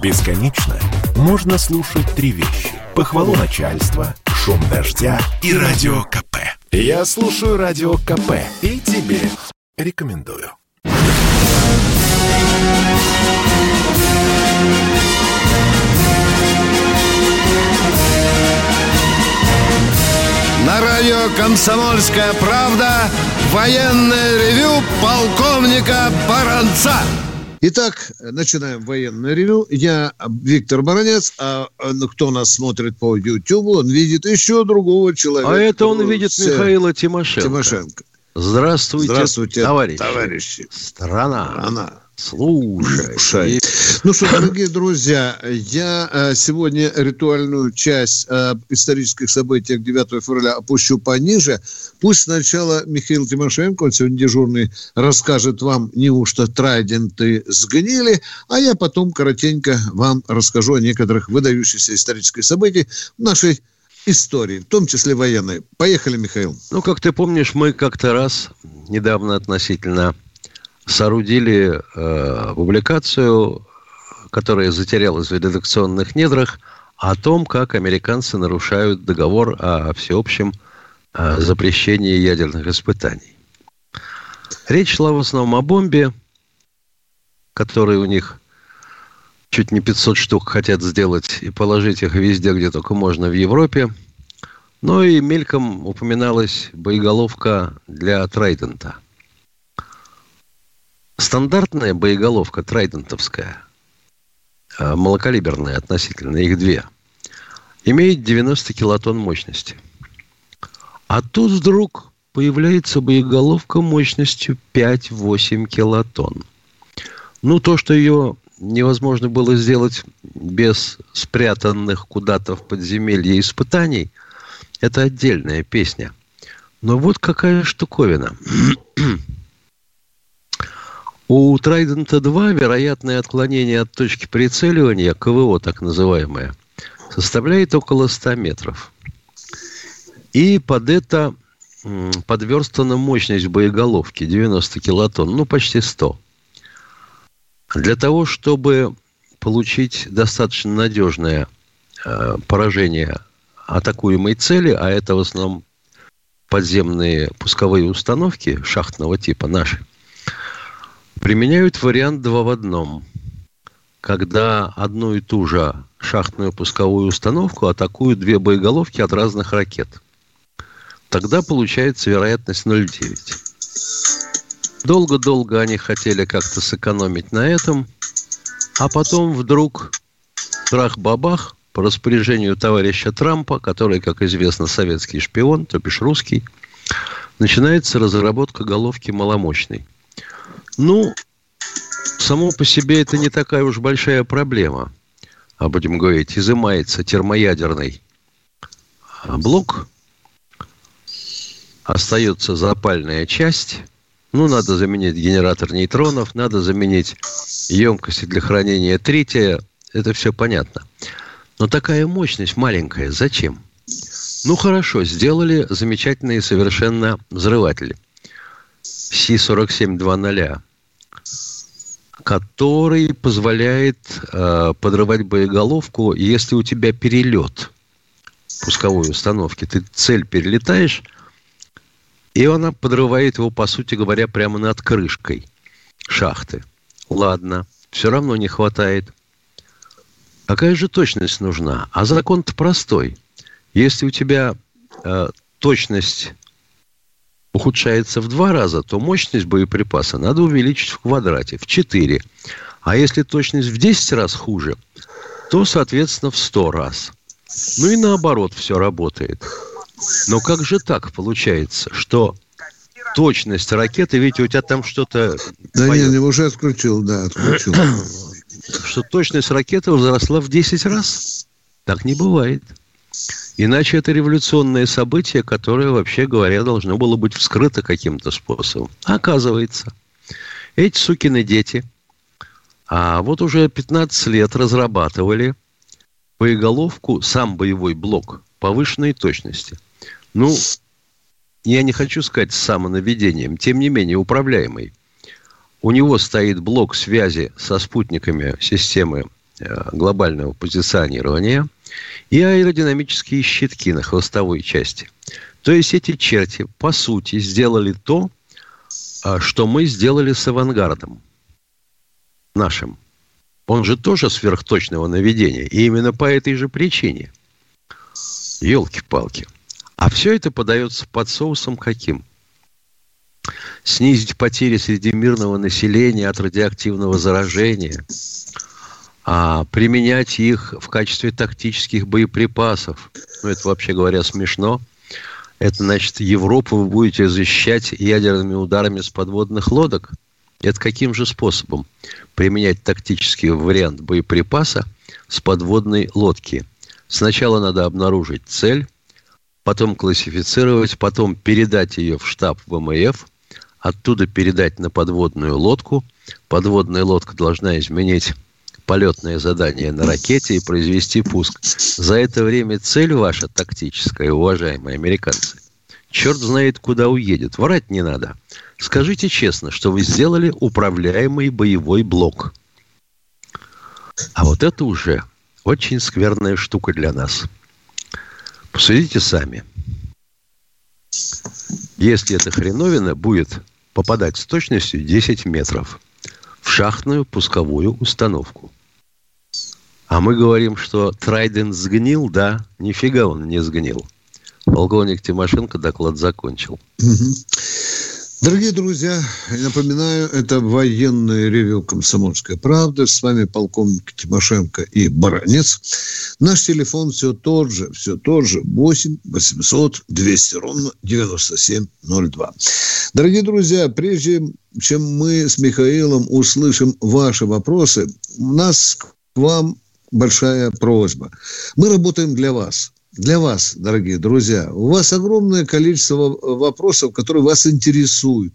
Бесконечно можно слушать три вещи. Похвалу начальства, шум дождя и радио КП. Я слушаю радио КП и тебе рекомендую. На радио «Комсомольская правда» военное ревю полковника Баранца. Итак, начинаем военное ревю. Я Виктор Баранец, а ну, кто нас смотрит по YouTube, он видит еще другого человека. А это он видит Михаила Тимошенко. Тимошенко. Здравствуйте, Здравствуйте товарищи. товарищи. Страна. Страна. Слушай. Слушай. Ну что, дорогие друзья, я э, сегодня ритуальную часть э, исторических событий 9 февраля опущу пониже. Пусть сначала Михаил Тимошенко, он сегодня дежурный, расскажет вам, неужто трайденты сгнили, а я потом коротенько вам расскажу о некоторых выдающихся исторических событиях в нашей истории, в том числе военной. Поехали, Михаил. Ну, как ты помнишь, мы как-то раз недавно относительно соорудили э, публикацию, которая затерялась в редакционных недрах, о том, как американцы нарушают договор о всеобщем э, запрещении ядерных испытаний. Речь шла в основном о бомбе, которой у них чуть не 500 штук хотят сделать и положить их везде, где только можно в Европе. Ну и мельком упоминалась боеголовка для Трайдента – Стандартная боеголовка трайдентовская, а, малокалиберная относительно, их две, имеет 90 килотонн мощности. А тут вдруг появляется боеголовка мощностью 5-8 килотонн. Ну, то, что ее невозможно было сделать без спрятанных куда-то в подземелье испытаний, это отдельная песня. Но вот какая штуковина. У Трайдента 2 вероятное отклонение от точки прицеливания, КВО так называемое, составляет около 100 метров. И под это подверстана мощность боеголовки 90 килотонн, ну почти 100. Для того, чтобы получить достаточно надежное э, поражение атакуемой цели, а это в основном подземные пусковые установки шахтного типа наши, применяют вариант два в одном, когда одну и ту же шахтную пусковую установку атакуют две боеголовки от разных ракет. Тогда получается вероятность 0,9. Долго-долго они хотели как-то сэкономить на этом, а потом вдруг трах-бабах по распоряжению товарища Трампа, который, как известно, советский шпион, то бишь русский, начинается разработка головки маломощной – ну, само по себе это не такая уж большая проблема. А будем говорить, изымается термоядерный блок, остается запальная часть. Ну, надо заменить генератор нейтронов, надо заменить емкости для хранения трития. Это все понятно. Но такая мощность маленькая, зачем? Ну, хорошо, сделали замечательные совершенно взрыватели. Си-47-2.0 который позволяет э, подрывать боеголовку, если у тебя перелет пусковой установки. Ты цель перелетаешь, и она подрывает его, по сути говоря, прямо над крышкой шахты. Ладно, все равно не хватает. Какая же точность нужна? А закон-то простой. Если у тебя э, точность ухудшается в два раза, то мощность боеприпаса надо увеличить в квадрате, в 4. А если точность в 10 раз хуже, то, соответственно, в 100 раз. Ну и наоборот все работает. Но как же так получается, что точность ракеты, видите, у тебя там что-то... Да поет. нет, уже отключил, да, отключил. Что точность ракеты возросла в 10 раз? Так не бывает. Иначе это революционное событие, которое, вообще говоря, должно было быть вскрыто каким-то способом. Оказывается, эти сукины дети, а вот уже 15 лет разрабатывали боеголовку, сам боевой блок повышенной точности. Ну, я не хочу сказать с самонаведением, тем не менее управляемый. У него стоит блок связи со спутниками системы глобального позиционирования и аэродинамические щитки на хвостовой части. То есть эти черти, по сути, сделали то, а, что мы сделали с авангардом нашим. Он же тоже сверхточного наведения. И именно по этой же причине. Елки-палки. А все это подается под соусом каким? Снизить потери среди мирного населения от радиоактивного заражения, а применять их в качестве тактических боеприпасов. Ну, это, вообще говоря, смешно. Это значит, Европу вы будете защищать ядерными ударами с подводных лодок. Это каким же способом применять тактический вариант боеприпаса с подводной лодки? Сначала надо обнаружить цель, потом классифицировать, потом передать ее в штаб ВМФ, оттуда передать на подводную лодку. Подводная лодка должна изменить полетное задание на ракете и произвести пуск. За это время цель ваша тактическая, уважаемые американцы, черт знает, куда уедет. Врать не надо. Скажите честно, что вы сделали управляемый боевой блок. А вот это уже очень скверная штука для нас. Посудите сами. Если эта хреновина будет попадать с точностью 10 метров в шахтную пусковую установку – а мы говорим, что Трайден сгнил, да, нифига он не сгнил. Полковник Тимошенко доклад закончил. Дорогие друзья, напоминаю, это военное ревю «Комсомольская правда». С вами полковник Тимошенко и Баранец. Наш телефон все тот же, все тот же. 8 800 200 ровно 9702. Дорогие друзья, прежде чем мы с Михаилом услышим ваши вопросы, у нас к вам большая просьба. Мы работаем для вас. Для вас, дорогие друзья. У вас огромное количество вопросов, которые вас интересуют.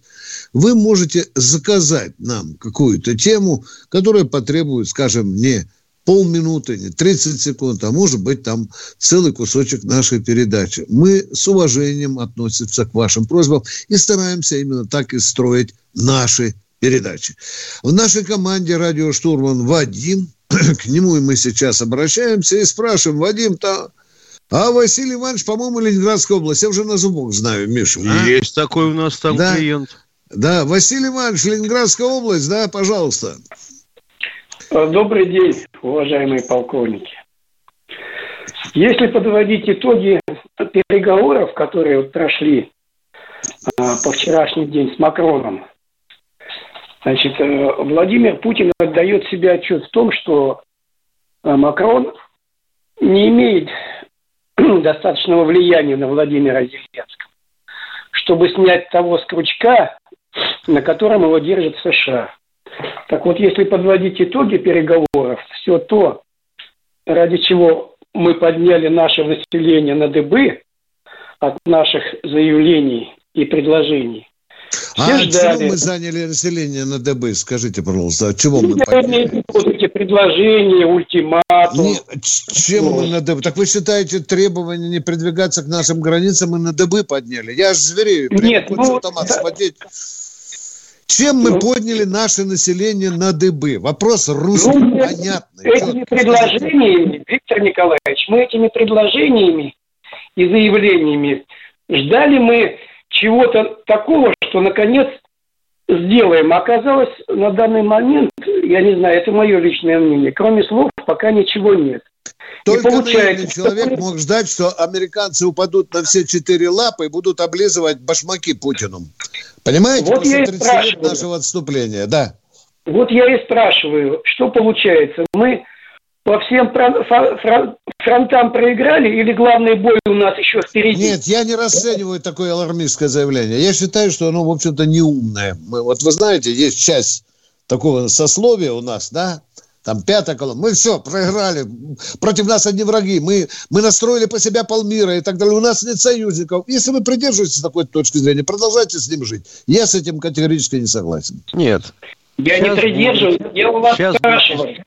Вы можете заказать нам какую-то тему, которая потребует, скажем, не полминуты, не 30 секунд, а может быть там целый кусочек нашей передачи. Мы с уважением относимся к вашим просьбам и стараемся именно так и строить наши передачи. В нашей команде радиоштурман Вадим – к нему мы сейчас обращаемся и спрашиваем, Вадим, то, а Василий Иванович, по-моему, Ленинградская область. Я уже на зубок знаю, Миша. А? Есть такой у нас там да. клиент. Да, Василий Иванович, Ленинградская область, да, пожалуйста. Добрый день, уважаемые полковники. Если подводить итоги переговоров, которые вот прошли а, по вчерашний день с Макроном, Значит, э, Владимир Путин отдает себе отчет в том, что э, Макрон не имеет достаточного влияния на Владимира Зеленского, чтобы снять того с крючка, на котором его держит США. Так вот, если подводить итоги переговоров, все то, ради чего мы подняли наше население на дыбы от наших заявлений и предложений, все а ждали. чего мы заняли население на ДБ? Скажите, пожалуйста, от чего мы подняли? эти предложения, ультиматум. Не, чем мы на ДБ? Так вы считаете требования не продвигаться к нашим границам мы на ДБ подняли? Я аж зверею. Нет, ну, автомат да. смотреть. Чем мы ну, подняли наше население на ДБ? Вопрос русский, ну, понятный. Этими предложениями, Виктор Николаевич, мы этими предложениями и заявлениями ждали мы чего-то такого, что наконец сделаем. Оказалось, на данный момент, я не знаю, это мое личное мнение, кроме слов пока ничего нет. Только получается, человек что... мог ждать, что американцы упадут на все четыре лапы и будут облизывать башмаки Путину. Понимаете? Вот я и спрашиваю. нашего отступления, да. Вот я и спрашиваю, что получается? Мы по всем фронтам проиграли или главный бой у нас еще впереди? Нет, я не расцениваю такое алармистское заявление. Я считаю, что оно, в общем-то, неумное. Мы, вот вы знаете, есть часть такого сословия у нас, да, там пятая колонна. Мы все, проиграли. Против нас одни враги. Мы, мы настроили по себя полмира и так далее. У нас нет союзников. Если вы придерживаетесь такой точки зрения, продолжайте с ним жить. Я с этим категорически не согласен. Нет. Я Сейчас не придерживаюсь. Я у вас Сейчас спрашиваю.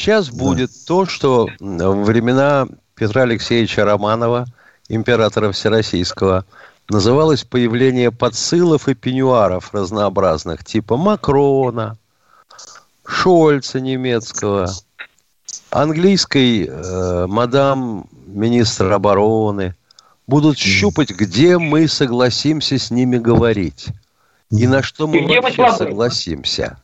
Сейчас будет то, что во времена Петра Алексеевича Романова, императора Всероссийского, называлось появление подсылов и пеньюаров разнообразных, типа Макрона, Шольца немецкого, английской э, мадам министр обороны будут щупать, где мы согласимся с ними говорить. И на что мы вообще согласимся.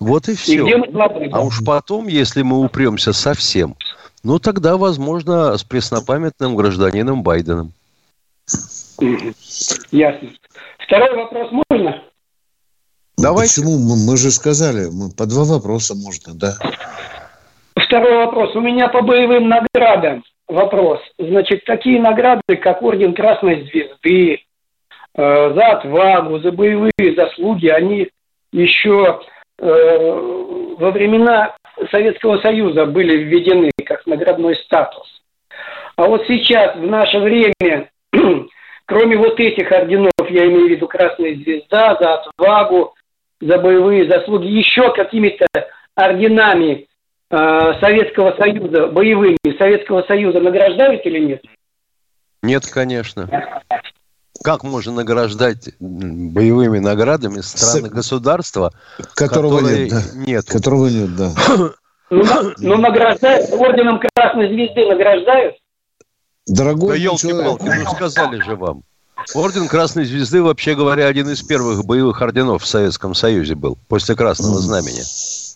Вот и все. И а уж потом, если мы упремся совсем, ну тогда, возможно, с преснопамятным гражданином Байденом. Ясно. Второй вопрос можно? Давайте. Почему? Мы, же сказали, мы по два вопроса можно, да. Второй вопрос. У меня по боевым наградам вопрос. Значит, такие награды, как Орден Красной Звезды, э, за отвагу, за боевые заслуги, они еще во времена Советского Союза были введены как наградной статус. А вот сейчас, в наше время, кроме вот этих орденов, я имею в виду Красная Звезда, за отвагу, за боевые заслуги, еще какими-то орденами э, Советского Союза, боевыми Советского Союза награждают или нет? Нет, конечно. Как можно награждать боевыми наградами страны государства, которого нет, да. нет, которого нет, да. Ну, ну награждают орденом Красной Звезды награждают? Дорогой да елки-палки, ну сказали же вам. Орден Красной Звезды, вообще говоря, один из первых боевых орденов в Советском Союзе был, после Красного Знамени.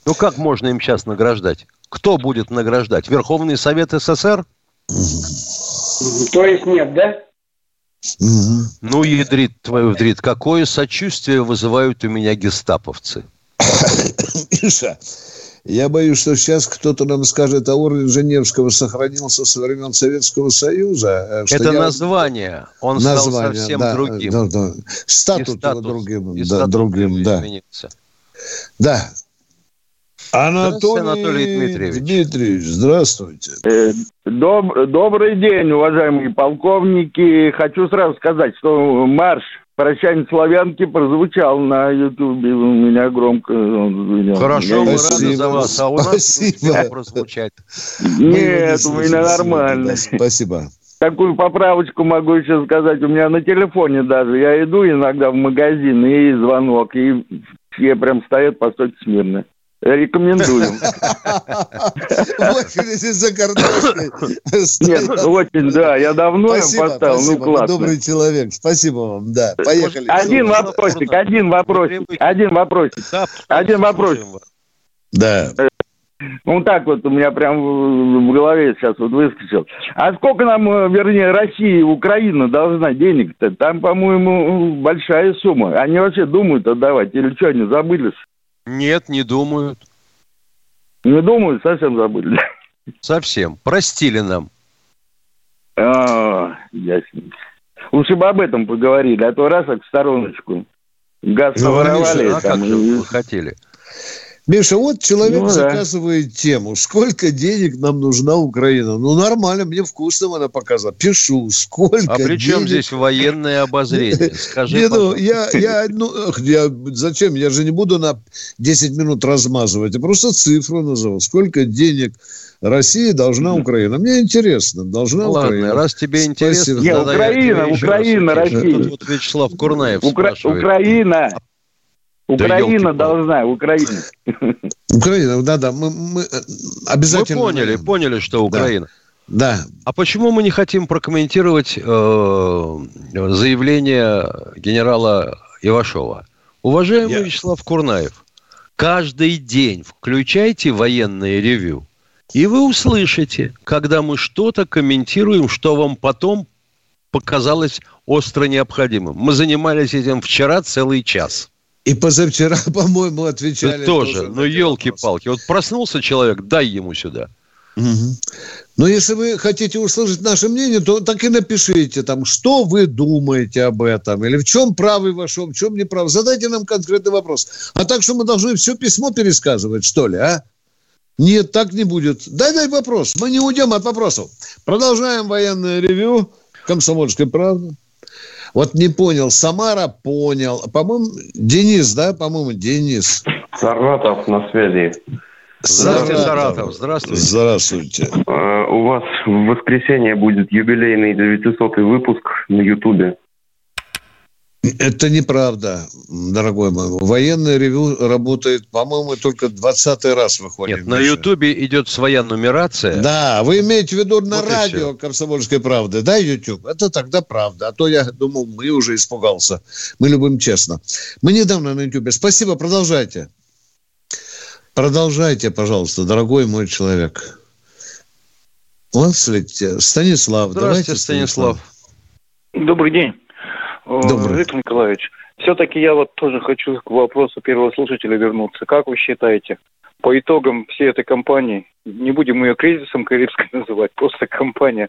Ну, как можно им сейчас награждать? Кто будет награждать? Верховный Совет СССр? То есть нет, да? Ну, ядрит твою вдрит, какое сочувствие вызывают у меня гестаповцы. Миша, я боюсь, что сейчас кто-то нам скажет, а орден Женевского сохранился со времен Советского Союза. Э, Это я... название. Он название, стал совсем да, другим. Да, да. Статус, статус другим. И да, статус другим, да. Да. Анатолий, Анатолий Дмитриевич. Дмитриевич, здравствуйте. Э, доб, добрый день, уважаемые полковники. Хочу сразу сказать, что марш «Прощание славянки» прозвучал на Ютубе. У меня громко. Хорошо, мы рады за вас. А у нас Спасибо. прозвучать. Нет, у меня нормально. Спасибо. Такую поправочку могу еще сказать. У меня на телефоне даже. Я иду иногда в магазин, и звонок, и все прям стоят по стойке смирно. Рекомендуем. В очереди за картошкой. Нет, очень, да. Я давно спасибо, поставил. Ну, спасибо, ну, классно. добрый человек. Спасибо вам. Да, поехали. Один вопросик, один вопросик, один вопросик. Один вопросик. Да. Ну, так вот у меня прям в голове сейчас вот выскочил. А сколько нам, э, вернее, Россия и Украина должна денег-то? Там, по-моему, большая сумма. Они вообще думают отдавать? Или что, они забылись? Нет, не думают. Не думают, совсем забыли. Совсем. Простили нам. А, ясненько. Лучше бы об этом поговорили, а то раз, как в стороночку. Газ ну, наворовали. А там, как же вы хотели? Миша, вот человек ну, заказывает да. тему. Сколько денег нам нужна Украина? Ну, нормально, мне вкусно она показала. Пишу, сколько А при чем денег... здесь военное обозрение? Скажи, не, ну, я, я, ну, я, зачем? Я же не буду на 10 минут размазывать. Я просто цифру назову. Сколько денег Россия должна Украина. Мне интересно, должна ну, Украина. Ладно, раз тебе интересно... Нет, Украина, Украина, Россия. Вот Вячеслав Курнаев Укра... Украина. Украина да должна, Украина. Украина, да-да, мы, мы э, обязательно... Мы поняли, поняли, что Украина. Да. да. А почему мы не хотим прокомментировать э, заявление генерала Ивашова? Уважаемый Я... Вячеслав Курнаев, каждый день включайте военное ревю, и вы услышите, когда мы что-то комментируем, что вам потом показалось остро необходимым. Мы занимались этим вчера целый час. И позавчера, по-моему, отвечали. Да тоже, тоже ну елки-палки. Вот проснулся человек, дай ему сюда. Угу. Но если вы хотите услышать наше мнение, то так и напишите там, что вы думаете об этом, или в чем правый ваш, в чем не прав. Задайте нам конкретный вопрос. А так что мы должны все письмо пересказывать, что ли, а? Нет, так не будет. Дай, дай вопрос. Мы не уйдем от вопросов. Продолжаем военное ревю. Комсомольская правда. Вот не понял, Самара понял. По-моему, Денис, да? По-моему, Денис. Саратов на связи. Здравствуйте, Саратов. Здравствуйте. Здравствуйте. Uh, у вас в воскресенье будет юбилейный 900 выпуск на Ютубе. Это неправда, дорогой мой. Военное ревю работает, по-моему, только 20 раз выходит. Нет, на Ютубе идет своя нумерация. Да, вы имеете в виду на Вот радио «Комсомольской правды», да, YouTube? Это тогда правда. А то я думал, мы уже испугался. Мы любим честно. Мы недавно на YouTube. Спасибо, продолжайте. Продолжайте, пожалуйста, дорогой мой человек. Он слетел. Станислав, Здравствуйте, давайте, Станислав. Добрый день, Добрый. Виктор Николаевич. Все-таки я вот тоже хочу к вопросу первого слушателя вернуться. Как вы считаете, по итогам всей этой кампании, не будем ее кризисом Карибской называть, просто кампания,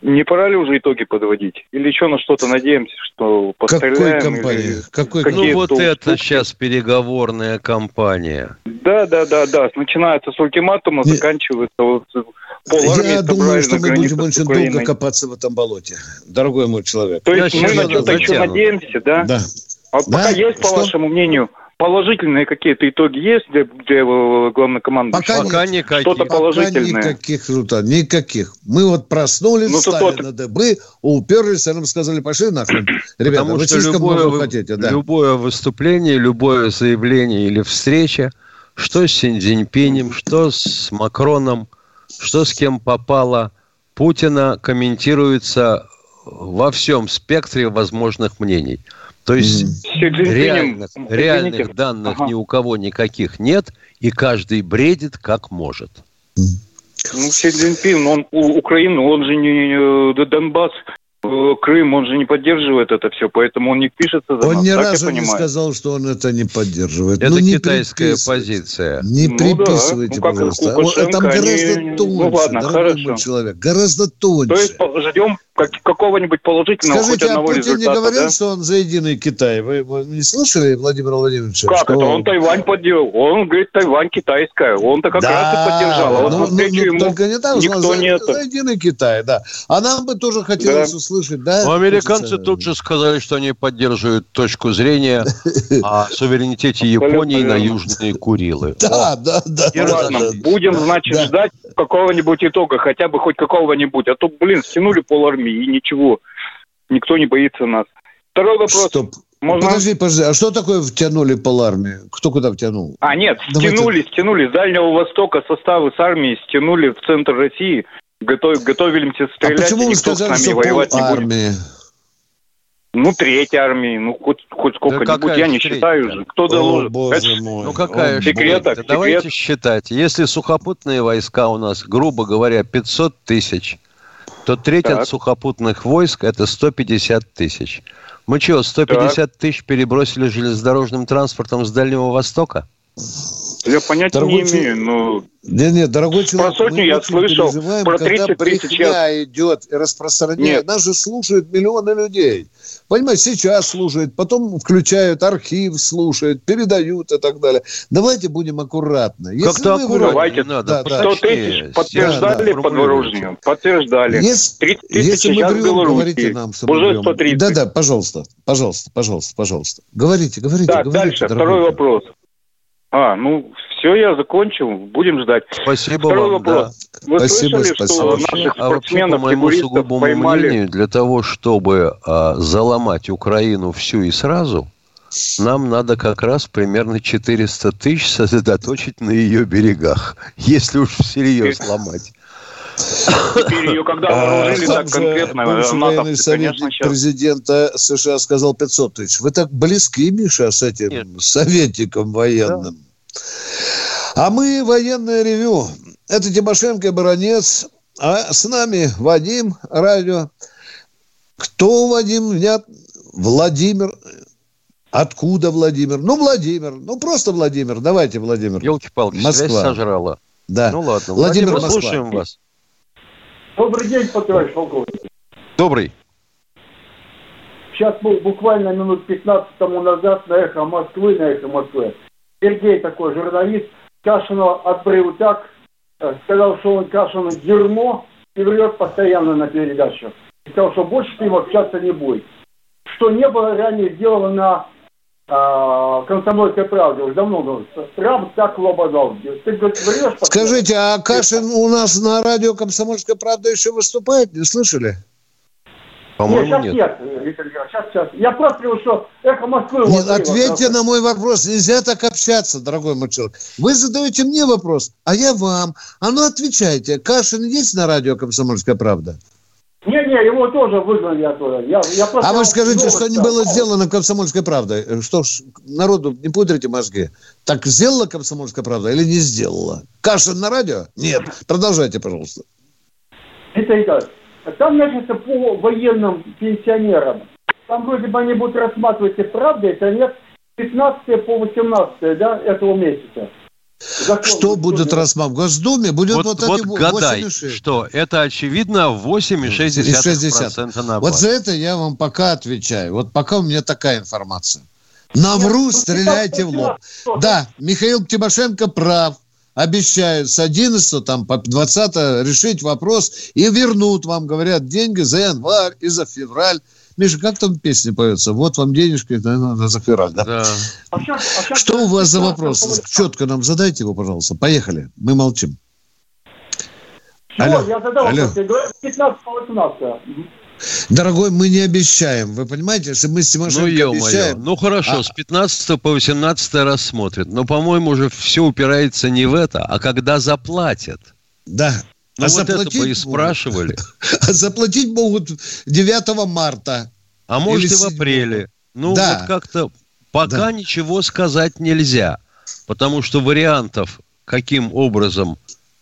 не пора ли уже итоги подводить? Или еще на что-то надеемся, что Какой постреляем? компании? или- Какой Ну вот толстые? это сейчас переговорная кампания. Да, да, да, да. Начинается с ультиматума, Не- заканчивается вот Я думаю, что мы будем очень долго копаться в этом болоте. Дорогой мой человек. То Я есть мы на что-то еще надеемся, да? Да. А Да? пока есть, по Что? вашему мнению, положительные какие-то итоги есть для, для главнокомандующего? Пока Пока никаких. Что-то Пока положительное. никаких результатов. Никаких. Мы вот проснулись, Ну, встали тот- на дыбы, уперлись, а нам сказали, пошли нахрен. Ребята, Потому вы что слишком любое, много вы- хотите. Да. любое выступление, любое заявление или встреча, что с Синь Цзиньпинем, что с Макроном, что с кем попало, Путина комментируется во всем спектре возможных мнений. То есть реальных, реальных данных ага. ни у кого никаких нет, и каждый бредит как может. Ну, Си Цзиньпин, он у- Украину, он же не э, Донбасс, э, Крым, он же не поддерживает это все, поэтому он не пишется за Он нас, ни разу не сказал, что он это не поддерживает. Это Ну, не китайская позиция. Не Ну да, приписывайте, ну как пожалуйста. Лукашенко, Там гораздо они- тоньше, ну ладно, хорошо. человек. Гораздо тоньше. То есть ждем как- какого-нибудь положительного Скажите, хоть а одного Путин не результата, говорил, да? что он за единый Китай? Вы, вы не слышали Владимира Владимировича? Как что это? Он Тайвань поддержал. Он говорит, Тайвань китайская. Он-то как раз и поддержал. А вот ну, ну, ну, ему только не так, никто за, не это. за единый Китай, да. А нам бы тоже хотелось Да. услышать, да? Ну, американцы тут же сказали, что они поддерживают точку зрения о суверенитете Японии на. Южные Курилы. Да, да, да. И Ну да, ладно, да. будем, значит, Да. ждать какого-нибудь итога, хотя бы хоть какого-нибудь. А то, блин, стянули пол армии и ничего. Никто не боится нас. Второй вопрос. Стоп. Можно? Подожди, подожди. А что такое втянули полармию? Кто куда втянул? А, нет, Давайте. стянули, стянули. С Дальнего Востока составы с армии стянули в центр России. Готов, готовимся А стрелять, и почему вы никто с сказали, нами что воевать не будет. армии? Ну, третья армии, ну, хоть, хоть сколько-нибудь, какая я не третья? считаю же. Кто О, доложит? боже Это ж- мой. Ну какая О, ж секрет, будет? секрет. Давайте считать. Если сухопутные войска у нас, грубо говоря, 500 тысяч, то треть Так. от сухопутных войск это 150 тысяч. Мы что, 150 тысяч перебросили железнодорожным транспортом с Дальнего Востока? Я понятия Дорогой не человек, имею, но... Нет, нет, дорогой человек, сотню мы я слышал, про когда 30 тысяч брехня идет и распространяет. Нет. Нас же слушают миллионы людей. Понимаете, сейчас слушают, потом включают архив, слушают, передают и так далее. Давайте будем аккуратны. Как-то вы аккуратнее Давайте. надо. Да, да. 100 поточнее, тысяч подтверждали формулируйте. подворожнее. Подтверждали. Если, 30 тысяч если мы сейчас в врем, Беларуси. говорите нам, Уже врем. 130. Да-да, пожалуйста, пожалуйста, пожалуйста, пожалуйста. Говорите, говорите, Так, говорите. дальше, дорогой. второй вопрос. А, ну, все, я закончил. Будем ждать. Спасибо Второй вам, да. вопрос. Вы Спасибо, слышали, спасибо. что наших а вообще, по спортсменов, моему сугубому поймали? мнению, для того, чтобы а, заломать Украину всю и сразу, нам надо как раз примерно 400 тысяч сосредоточить на ее берегах, если уж всерьез ломать. Теперь ее когда вооружили так конкретно, натовцы, советник конечно, сейчас... президента США сказал 500 тысяч. Вы так близки, Миша, с этим Нет. советником военным. А мы военное ревю. Это Тимошенко и Баранец. А с нами Вадим, радио. Кто Вадим? Внят... Владимир. Откуда Владимир? Ну, Владимир. Ну, просто Владимир. Давайте, Владимир. Елки-палки, Москва. связь сожрала. Да. Ну ладно, Владимир, Владимир, Москва. слушаем вас. Добрый день, товарищ полковник. Добрый. Сейчас бу- буквально минут 15 тому назад на эхо Москвы, на эхо Москвы, Сергей такой журналист, Кашина отбрил так, э, сказал, что он Кашину дерьмо и врет постоянно на передачу. И сказал, что больше с ним общаться не будет. Что не было ранее сделано на комсомольской правде. Уже давно было. Трамп так лободал. Ты говорит, врешь. Скажите, а Кашин у нас на радио «Комсомольская правда» еще выступает? Не слышали? По-моему, нет. нет. Сейчас нет, Виктор Георгиевич, сейчас, сейчас. Я просто говорю, что эхо Москвы... Нет, ответьте на мой вопрос. Нельзя так общаться, дорогой мой человек. Вы задаете мне вопрос, а я вам. А ну отвечайте. Кашин есть на радио «Комсомольская правда»? Не-не, его тоже выгнали оттуда. Я, я просто А вы скажите, что не было сделано «Комсомольской правдой». Э, Что ж, народу не пудрите мозги. Так сделала «Комсомольская правда» или не сделала? Кашин на радио? Нет. Продолжайте, пожалуйста. Это и так. Там, значит, по военным пенсионерам. Там вроде бы они будут рассматривать, и правда это нет, 15 по 18 да, этого месяца. Закон Что будет Госдумы. рассматривать? В Госдуме будет вот, Вот, вот эти гадай, 8,6. что это очевидно 8,6% на Вот за это я вам пока отвечаю. Вот пока у меня такая информация. Навру, Нет, ну, стреляйте в лоб. Да, Михаил Тимошенко прав. Обещают с 11 там, по 20 решить вопрос и вернут вам, говорят, деньги за январь и за февраль. Миша, как там песня поется? Вот вам денежки наверное, за февраль. Да? Да. А а Что у вас за вопрос? Четко нам задайте его, пожалуйста. Поехали. Мы молчим. Всё, Алло. я задал Алло. вопрос, я говорю, 15 по 18 Мгм. Дорогой, мы не обещаем. Вы понимаете, если мы с Ну, Тимошенко ё-моё. обещаем... Ну, хорошо, А- с 15 по 18 рассмотрят. Но, по-моему, уже все упирается не в это, а когда заплатят. Да. Ну, а вот это заплатить бы и могут. спрашивали. А заплатить могут 9 марта. А может и в апреле. Ну, Да. вот как-то пока Да. ничего сказать нельзя. Потому что вариантов, каким образом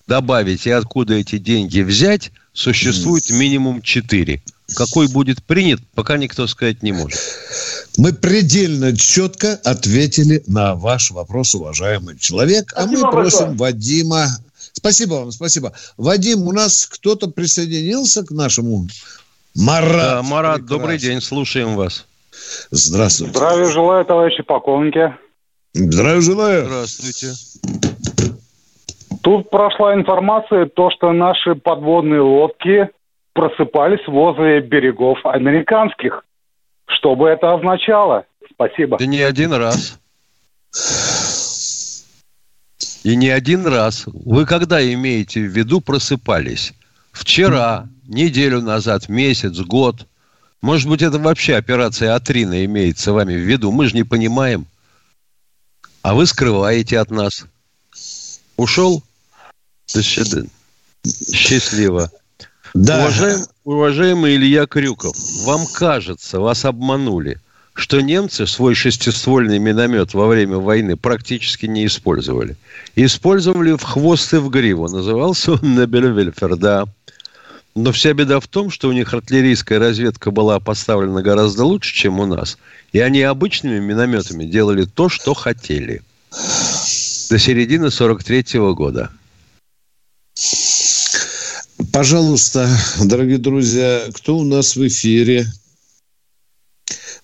добавить и откуда эти деньги взять, существует минимум четыре. Какой будет принят, пока никто сказать не может. Мы предельно четко ответили на ваш вопрос, уважаемый человек. А мы Спасибо просим большое. Вадима... Спасибо вам, спасибо. Вадим, у нас кто-то присоединился к нашему... Марат. Да, Марат, прекрасно. добрый день, слушаем вас. Здравствуйте. Здравия желаю, товарищи полковники. Здравия желаю. Здравствуйте. Тут прошла информация, то, что наши подводные лодки просыпались возле берегов американских. Что бы это означало? Спасибо. Да не один раз. И не один раз. Вы когда имеете в виду просыпались? Вчера, неделю назад, месяц, год. Может быть, это вообще операция Атрина имеется вами в виду. Мы же не понимаем. А вы скрываете от нас. Ушел? До свидания. Счастливо. Да. Уважаем- уважаемый Илья Крюков, вам кажется, вас обманули, что немцы свой шестиствольный миномет во время войны практически не использовали. Использовали в хвост и в гриву. Назывался он Небельвельфер, да. Но вся беда в том, что у них артиллерийская разведка была поставлена гораздо лучше, чем у нас. И они обычными минометами делали то, что хотели. До середины 43 года. Пожалуйста, дорогие друзья, кто у нас в эфире?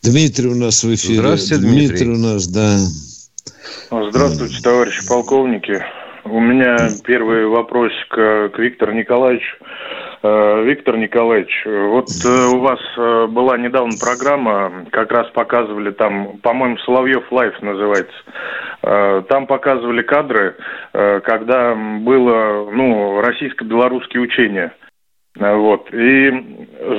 Дмитрий у нас в эфире. Здравствуйте, Дмитрий. у нас, да. Здравствуйте, товарищи полковники. У меня первый вопрос к, к Виктору Николаевичу. Э, Виктор Николаевич, вот э, у вас э, была недавно программа, как раз показывали там, по-моему, Соловьев Live называется. Там показывали кадры, когда было, ну, российско-белорусские учения. Вот. И,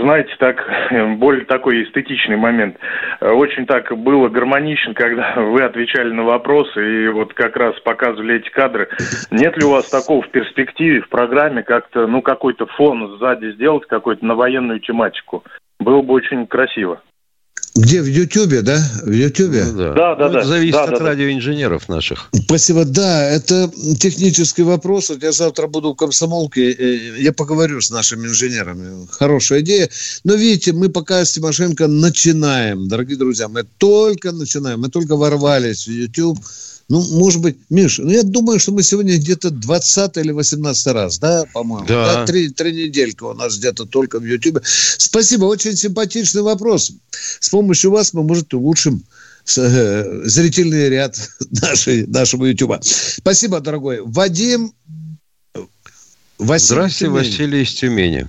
знаете, так, более такой эстетичный момент. Очень так было гармонично, когда вы отвечали на вопросы и вот как раз показывали эти кадры. Нет ли у вас такого в перспективе, в программе, как-то, ну, какой-то фон сзади сделать, какой-то на военную тематику? Было бы очень красиво. Где? В Ютьюбе, да? В Ютьюбе? Ну да. Да, да, Ну, это да. зависит Да, от да, да. радиоинженеров наших. Спасибо. Да, это технический вопрос. Вот я завтра буду в комсомолке. Я поговорю с нашими инженерами. Хорошая идея. Но видите, мы пока с Тимошенко начинаем, дорогие друзья. Мы только начинаем. Мы только ворвались в YouTube. Ну, может быть, Миш, ну я думаю, что мы сегодня где-то 20 или 18 раз, да, по-моему? Да. Три, три недельки у нас где-то только в YouTube. Спасибо, очень симпатичный вопрос. С помощью вас мы, может, улучшим э, зрительный ряд нашей, нашего Ютуба. Спасибо, дорогой. Вадим Василий Здравствуйте, Тюмень. Василий из Тюмени.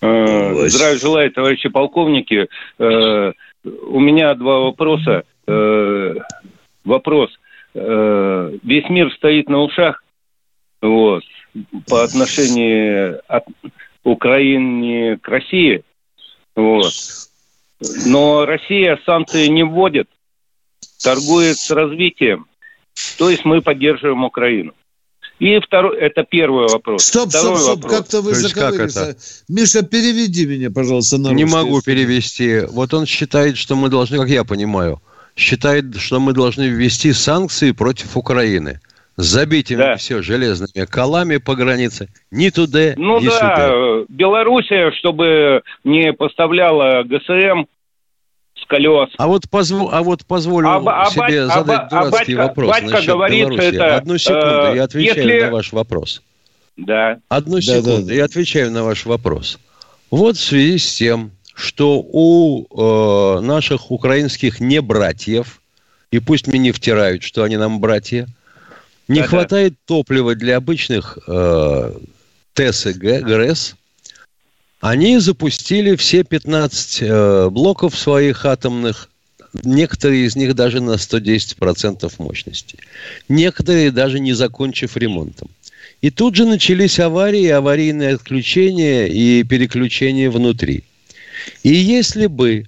Э. Здравия желаю, товарищи полковники. Э, У меня два вопроса. Вопрос. Весь мир стоит на ушах вот, по отношению от Украины к России. Вот. Но Россия санкции не вводит, торгует с развитием. То есть мы поддерживаем Украину. И второй, это первый вопрос. Стоп, Второй стоп, стоп, вопрос. как-то вы есть как это? Миша, переведи меня, пожалуйста, на Не русский могу перевести. Вот он считает, что мы должны, как я понимаю, считает, что мы должны ввести санкции против Украины. Забить им Да. все железными колами по границе. Ни туда, Ну ни да, сюда. Белоруссия, чтобы не поставляла ГСМ с колес. А вот, позво- а вот позволю А а себе а задать а дурацкий батька- вопрос батька насчет говорит, Беларуси. это, Одну секунду, э, я отвечаю если- на ваш вопрос. Да. Одну Да, секунду, да. я отвечаю на ваш вопрос. Вот в связи с тем, что у э, наших украинских небратьев, и пусть мне не втирают, что они нам братья, не Да-да. хватает топлива для обычных э, ТЭС и ГРЭС, они запустили все 15 э, блоков своих атомных, некоторые из них даже на 110% мощности. Некоторые даже не закончив ремонтом. И тут же начались аварии, аварийные отключения и переключения внутри. И если бы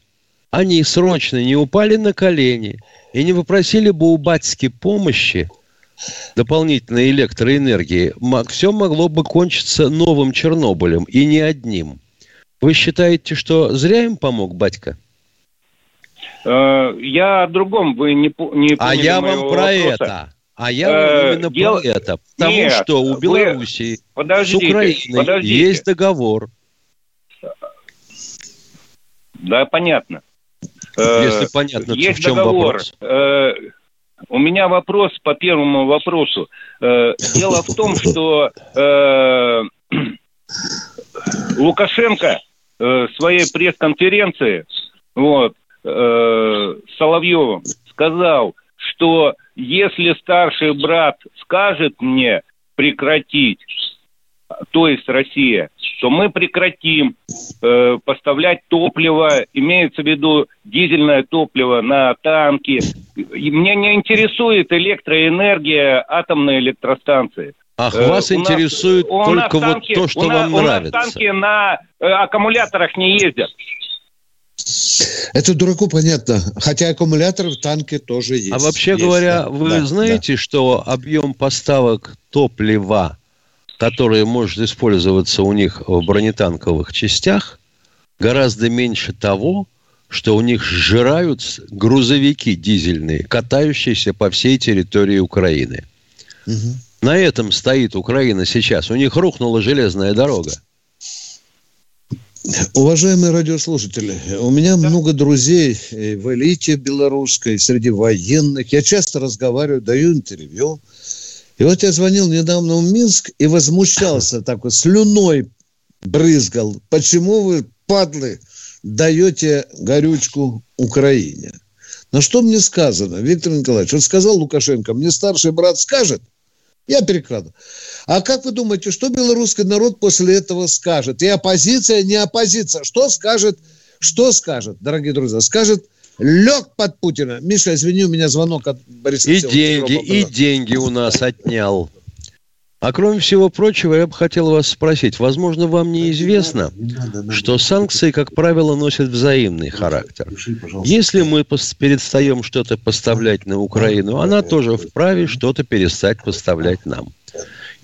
они срочно не упали на колени и не попросили бы у батьки помощи, дополнительной электроэнергии, все могло бы кончиться новым Чернобылем, и не одним. Вы считаете, что зря им помог батька? Э, Я о другом, вы не, не А я вам про вопроса. это. А я Э, вам именно дело- про это. Потому Нет, что у вы- Белоруссии с Украиной подождите. есть договор. Да, понятно. Э, Если понятно, есть в чем договор. вопрос. У меня вопрос по первому вопросу. Э, Дело в том, что э, Лукашенко э, в своей пресс-конференции вот, Соловьевым сказал, что если старший брат скажет мне прекратить, то есть Россия, то мы прекратим э, поставлять топливо, имеется в виду дизельное топливо на танки. И меня не интересует электроэнергия атомной электростанции. Ах, Э, вас у нас- интересует у нас только вот танки- то, что у на- вам у нас нравится. танки на э, аккумуляторах не ездят. Это дураку понятно. Хотя аккумуляторы в танке тоже есть. А вообще Есть, говоря, да. вы Да, знаете, что объем поставок топлива, который может использоваться у них в бронетанковых частях, гораздо меньше того, что у них сжирают грузовики дизельные, катающиеся по всей территории Украины. да. Мгм. На этом стоит Украина сейчас. У них рухнула железная дорога. Уважаемые радиослушатели, у меня много друзей э, в элите белорусской, среди военных. Я часто разговариваю, даю интервью. И вот я звонил недавно в Минск и возмущался так вот, слюной брызгал. Почему вы, падлы, даете горючку Украине? На что мне сказано, Виктор Николаевич, он сказал Лукашенко, мне старший брат скажет, я перекладываю. А как вы думаете, что белорусский народ после этого скажет? И оппозиция, не оппозиция. Что скажет? Что скажет, дорогие друзья? Скажет, лег под Путина. Миша, извини, у меня звонок от Бориса И Всеволодовича. деньги, и деньги у нас отнял. А кроме всего прочего, я бы хотел вас спросить, возможно, вам неизвестно, что санкции, как правило, носят взаимный характер. Если мы перестаем что-то поставлять на Украину, она тоже вправе что-то перестать поставлять нам.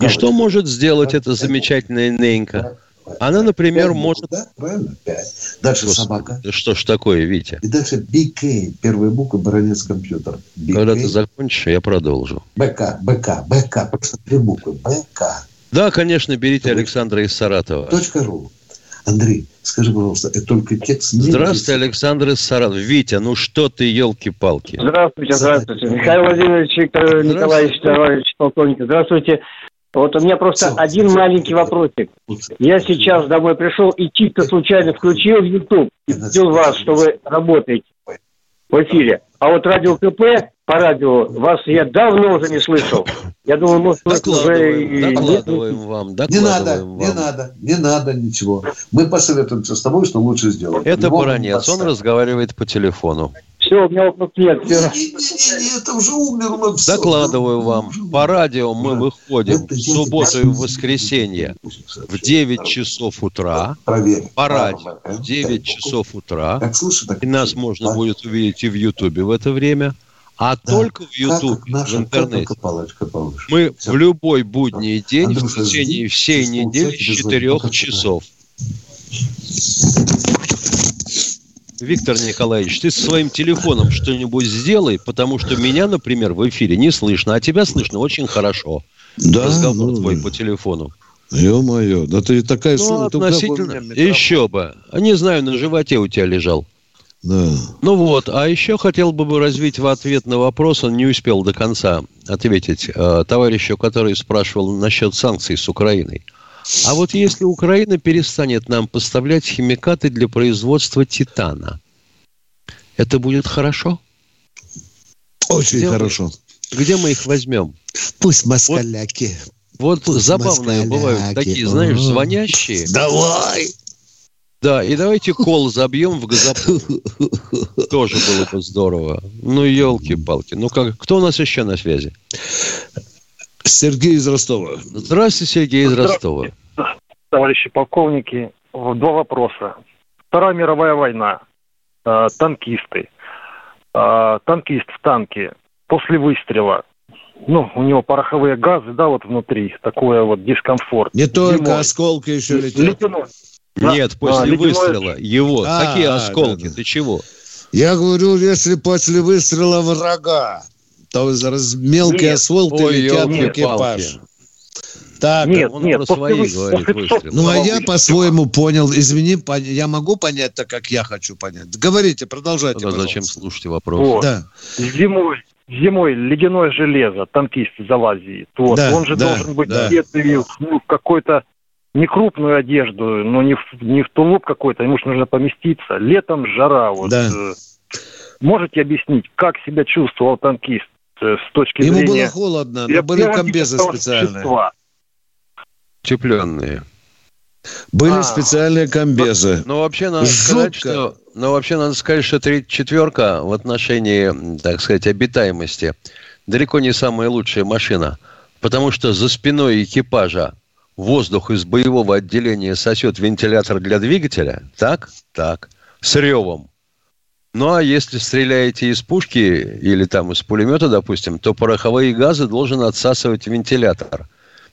И что может сделать эта замечательная Ненька? Она, например, может... Да, правильно? Пять. Дальше Господи, собака. Что ж такое, Витя? И дальше BK. Первые буквы баронец компьютер. BK. Когда ты закончишь, я продолжу. БК, БК, БК. Просто две буквы. БК. Да, конечно, берите Александра из Саратова. Точка ру. Андрей, скажи, пожалуйста, это только текст? не Здравствуйте? Александр из Саратова. Витя, ну что ты, елки-палки? Здравствуйте, здравствуйте. Михаил Владимирович, Виктор Николаевич, товарищ полковник, здравствуйте. Вот у меня просто Всё, один всё. маленький вопросик. Я сейчас домой пришел и чисто случайно включил YouTube и видел вас, что вы работаете в эфире. А вот радио КП по радио. Вас я давно уже не слышал. Я думаю, может, вы уже... Докладываем вам, Не докладываем надо, вам. не надо, не надо ничего. Мы посоветуемся с тобой, что лучше сделать. Это Его Баранец, он разговаривает по телефону. Все, у меня вопрос нет. Не, не, не, не, это уже умер. он всё. Докладываю вам, по радио мы выходим в субботу и в воскресенье в 9 часов утра. Проверь. По радио в 9 часов утра. Как слышишь, так И нас можно будет увидеть и в Ютубе в это время. А только в как Ютубе, в как интернете. палочка. Мы Всё. в любой будний день в Андрюша, течение жди, всей недели с тебе звоню. 4 Пока, часов. Виктор Николаевич, ты со своим телефоном что-нибудь сделай, потому что меня, например, в эфире не слышно, а тебя слышно очень хорошо. Да, Разговор ну, твой по телефону. Ё-моё, да ты такая... Ну, как относительно... Еще бы. А Не знаю, на животе у тебя лежал. Да. Ну вот, а еще хотел бы развить в ответ на вопрос, он не успел до конца ответить, э, товарищу, который спрашивал насчет санкций с Украиной. А вот если Украина перестанет нам поставлять химикаты для производства титана, это будет хорошо? Очень Где мы- хорошо. Где мы их возьмем? Пусть москаляки. Вот Пусть забавные москаляки. бывают такие, знаешь, звонящие. Давай! Да, и давайте кол забьем в газопровод. Тоже было бы здорово. Ну, елки-палки. Ну, как, кто у нас еще на связи? Сергей из Ростова. Здравствуйте, Сергей из Ростова. товарищи полковники, два вопроса. Вторая мировая война. Э, танкисты. Э, танкист в танке после выстрела. Ну, у него пороховые газы, да, вот внутри. Такое вот дискомфорт. Не только Зимой. осколки еще летят. Нет, А, после ледяное- выстрела его. А, Какие а, осколки? да, да. Ты чего? Я говорю, если после выстрела врага, то раз мелкие Нет. осколки Ой, летят в экипаж. Так, Нет, Он нет, про после свои вы- говорит после ну а я по-своему понял. Извини, пон- я могу понять так, как я хочу понять. Говорите, продолжайте, Тогда зачем слушайте вопрос? Вот. Да. Зимой, зимой ледяное железо, танкист из Алазии. Вот. Да, Он же да, должен быть да. одетый в ну, какой-то не крупную одежду, но не в, не в тулуп какой-то, ему же нужно поместиться. Летом жара. Вот, Да. э, можете объяснить, как себя чувствовал танкист э, с точки Ему было зрения... холодно, но были комбезы специальные. существа? Утепленные. Были А. специальные комбезы. Но вообще надо сказать, Жутко. что, но вообще надо сказать, что третья четверка в отношении, так сказать, обитаемости далеко не самая лучшая машина, потому что за спиной экипажа воздух из боевого отделения сосет вентилятор для двигателя, так, так, с ревом. Ну а если стреляете из пушки или там из пулемета, допустим, то пороховые газы должен отсасывать вентилятор.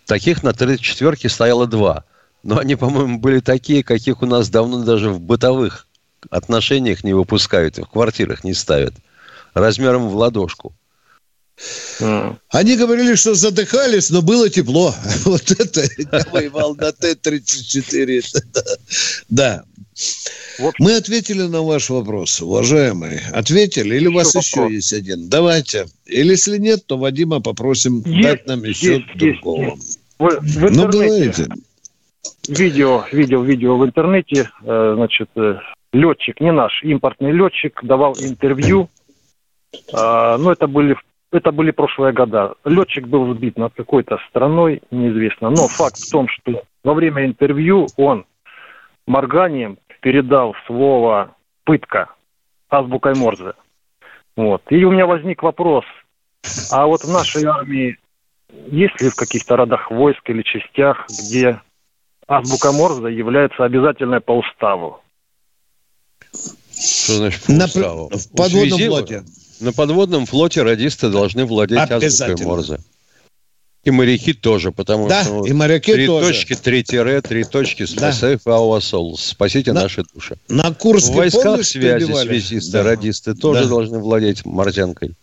Таких на третьей четверке стояло два. Но они, по-моему, были такие, каких у нас давно даже в бытовых отношениях не выпускают, в квартирах не ставят. Размером в ладошку. М. Они говорили, что задыхались, но было тепло. Вот это я воевал на Т-34. Да. В Мы ответили на ваш вопрос, уважаемые. Ответили? Или у вас Еще есть один? Давайте. Или если нет, то Вадима попросим Есть, дать нам еще есть, есть, другого. в, в Ну, говорите. видео, видео, видео в интернете, э, значит, э, летчик, не наш, импортный летчик, давал интервью. А, ну, это были, это были прошлые года. Летчик был сбит над какой-то страной, неизвестно. Но факт в том, что во время интервью он морганием передал слово «пытка» азбукой Морзе. Вот. И у меня возник вопрос, а вот в нашей армии есть ли в каких-то родах войск или частях, где азбука Морзе является обязательной по уставу? Что значит по На уставу? пр- в подводном флоте. На подводном флоте радисты должны владеть азбукой. Морзе. И моряки тоже, потому Да, что и моряки три тоже. точки, три тире, три точки, Да. спасай our souls. Спасите Да. наши души. На В Курске войсках полностью связи перебивали? связисты, Да. радисты тоже Да. должны владеть морзянкой.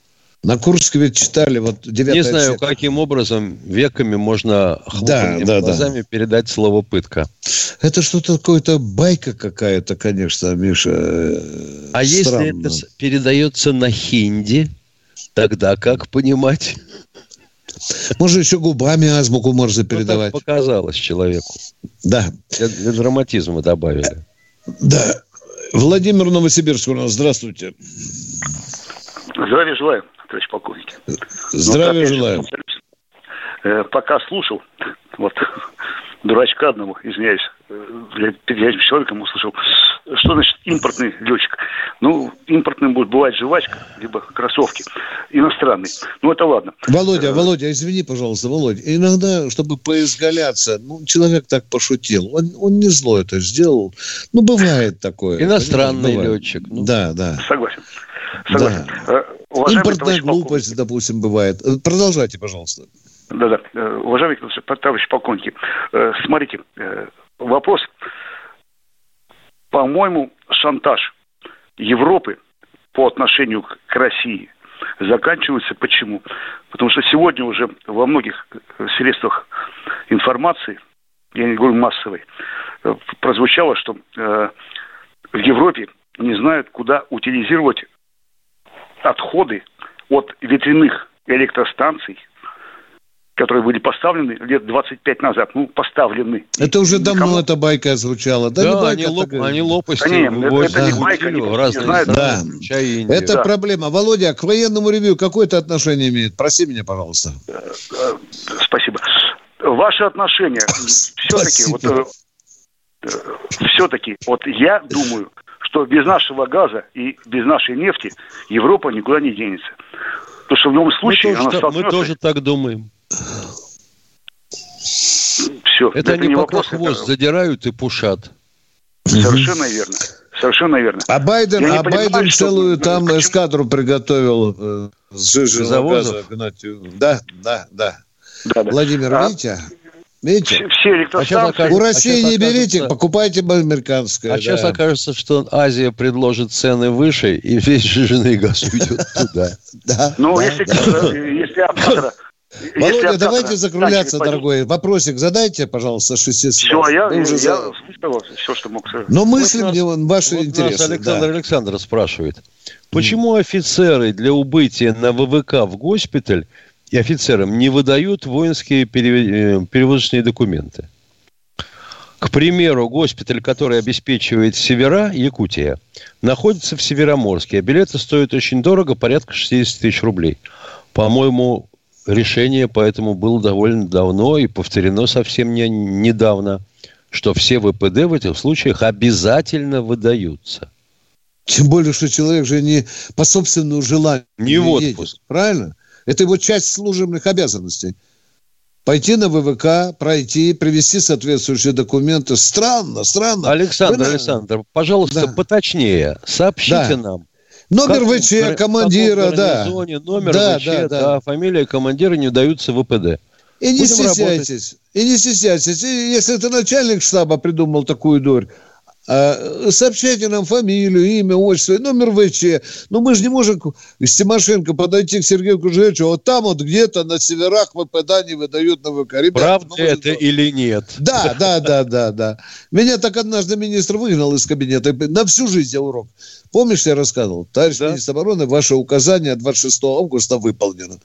На Курске ведь читали, вот Не девятая знаю, часть. каким образом веками можно да, да. глазами передать слово «пытка». Это что-то какое-то байка какая-то, конечно, Миша. э, А если странно. это с- передается на хинди, тогда как понимать? Можно еще губами азбуку Морзе Ну, так передавать. показалось человеку. Да, Для, для драматизма добавили. да. Владимир Новосибирск у нас, здравствуйте. Здравия желаю, товарищ полковник. Здравия Вот, опять же, желаю. э, Пока слушал, вот, дурачка одного, извиняюсь, э, для педиатрического человека услышал, что значит импортный летчик. Ну, импортным будет бывать жвачка, либо кроссовки, иностранный. Ну, это ладно. Володя, Володя, извини, пожалуйста, Володя. Иногда, чтобы поизгаляться, ну, человек так пошутил. Он, он не зло это сделал. Ну, бывает такое. Иностранный бывает. летчик. ну. Да, да. Согласен. Согласен. Э, уважаемый Импортная полковник, глупость, допустим, бывает. Э, Продолжайте, пожалуйста. Да-да. Э, Уважаемый товарищ полковники, э, смотрите, вопрос, по-моему, шантаж Европы по отношению к России заканчивается. Почему? Потому что сегодня уже во многих средствах информации, я не говорю массовой, прозвучало, что в Европе не знают, куда утилизировать отходы от ветряных электростанций, которые были поставлены лет 25 назад. Ну, поставлены. Это уже давно Никому- эта байка звучала. Да, Да, не байка, они, лоп- так- они лопасти Да не, это- вывозят это не в байка, не разные знает. страны, Да. Индию. Это Да. проблема. Володя, к военному ревью какое это отношение имеет? Проси меня, пожалуйста. Э, Спасибо. Ваше отношение все-таки вот э, все-таки вот я думаю, что без нашего газа и без нашей нефти Европа никуда не денется. Потому что в любом мы, случае тоже, она мы столкнется. тоже так думаем. Все. Это, они не пока вопрос, хвост это задирают и пушат. совершенно верно. Совершенно верно. А Байден, а понимаю, Байден что- целую там почему- эскадру приготовил э, сжиженного Газовозов? газа гнать. Да, да, да. Да, да. Владимир, А видите? Видите? Все, электростанции... окажется- У а России сейчас не берите, покупайте американское. А да. сейчас окажется, что Азия предложит цены выше, и весь жиженый газ уйдет туда. Да, Ну, если, Володя, давайте закругляться, дорогой. Вопросик задайте, пожалуйста, шести Все, я, я, уже я слышал все, что мог сказать. Но мысли мне ваши Вот интересы. Александр да. Александр спрашивает, почему офицеры для убытия на ВВК в госпиталь и офицерам не выдают воинские э, перевозочные документы? К примеру, госпиталь, который обеспечивает Севера, Якутия, находится в Североморске, а билеты стоят очень дорого, порядка 60 тысяч рублей. По-моему, решение поэтому было довольно давно и повторено совсем не, недавно, что все ВПД в этих случаях обязательно выдаются. Тем более, что человек же не по собственному желанию Не в едет, отпуск. правильно? Это его часть служебных обязанностей. Пойти на ВВК, пройти, привести соответствующие документы. Странно, странно. Александр, Вы Александр, пожалуйста, Да. поточнее. Сообщите Да. нам. Номер в каком ВЧ, командира, да. номер Да, ВЧ, да, да, да. фамилия командира не даются ВПД. И не Будем стесняйтесь. И не стесняйтесь. И если ты начальник штаба придумал такую дурь, сообщайте нам фамилию, имя, отчество, номер ВЧ. Но мы же не можем с Тимошенко подойти к Сергею Кужевичу, вот там вот где-то на северах ВПД не выдают на ВК. Ребята, Правда ну, это или нет? Да, да, да, да, да. Меня так однажды министр выгнал из кабинета. На всю жизнь я урок. Помнишь, я рассказывал? Товарищ Да. министр обороны, ваше указание 26 августа выполнено.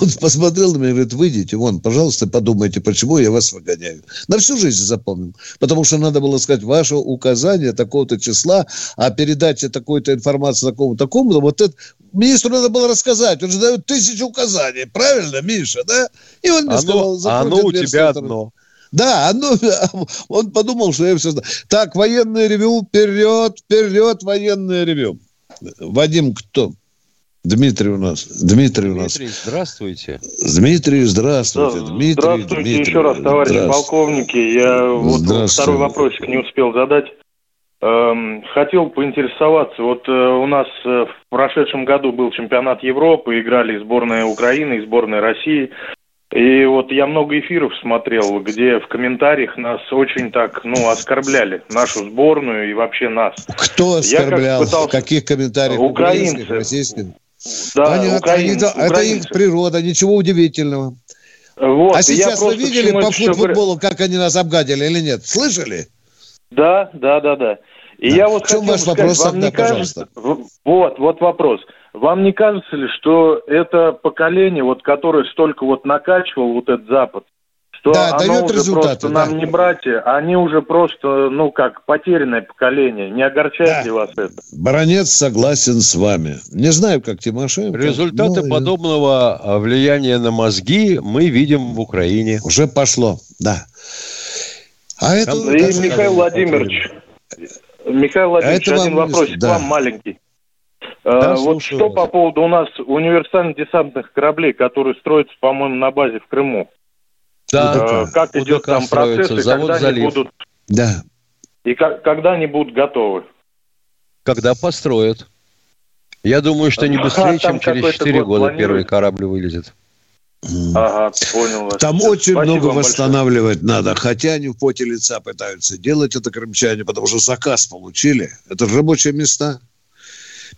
Он посмотрел на меня и говорит, выйдите вон, пожалуйста, подумайте, почему я вас выгоняю. На всю жизнь запомнил. Потому что надо было сказать, ваше указание такого-то числа, а передача такой-то информации такому такому вот это министру надо было рассказать. Он же дает тысячу указаний. Правильно, Миша, да? И он мне сказал, Оно, «Закройте оно у тебя той стороны». одно. Да, оно, он подумал, что я все знаю. Так, военное ревю, вперед, вперед, военное ревю. Вадим кто? Дмитрий у нас. Дмитрий у нас. Дмитрий, здравствуйте. Дмитрий, здравствуйте. Дмитрий, Здравствуйте Дмитрий. еще раз, товарищи Здравствуйте. полковники. Я вот второй вопросик не успел задать. Эм, Хотел поинтересоваться. Вот э, у нас э, в прошедшем году был чемпионат Европы, играли сборная Украины, и сборная России. И вот я много эфиров смотрел, где в комментариях нас очень так, ну, оскорбляли, нашу сборную и вообще нас. Кто Я как оскорблял? пытался- В каких комментариях? Украинцы. Украинских, российских? Да, Понятно. украин- Они- это украинцы. их природа, ничего удивительного. Вот, а сейчас вы видели по это говорю? футболу, как они нас обгадили или нет? Слышали? Да, да, да, да. И Да. я вот В чем ваш сказать, вопрос вам тогда, не кажется, пожалуйста? вот, вот вопрос. Вам не кажется ли, что это поколение, вот, которое столько вот накачивал вот этот Запад, что Да, оно дает уже результаты, просто да. нам не братья, они уже просто, ну как, потерянное поколение. Не огорчает ли вас это? Баронец согласен с вами. Не знаю, как Тимошенко. Результаты но подобного а, влияния на мозги мы видим в Украине. Уже пошло, да. А это... И Михаил Владимирович, Михаил Владимирович, А это один вам- вопросик да. к вам маленький. Да, Э, вот слушаю что вас. по поводу у нас универсальных-десантных кораблей, которые строятся, по-моему, на базе в Крыму. Да, Э, как идет УДК там процесс и завод когда они «Залив». будут Да. и как- когда они будут готовы? Когда построят. Я думаю, что не А, быстрее, там чем через какой-то 4 год года первый корабль вылезет. Ага, понял вас. Там очень спасибо много восстанавливать надо, хотя они в поте лица пытаются делать это крымчане, потому что заказ получили. Это же рабочие места.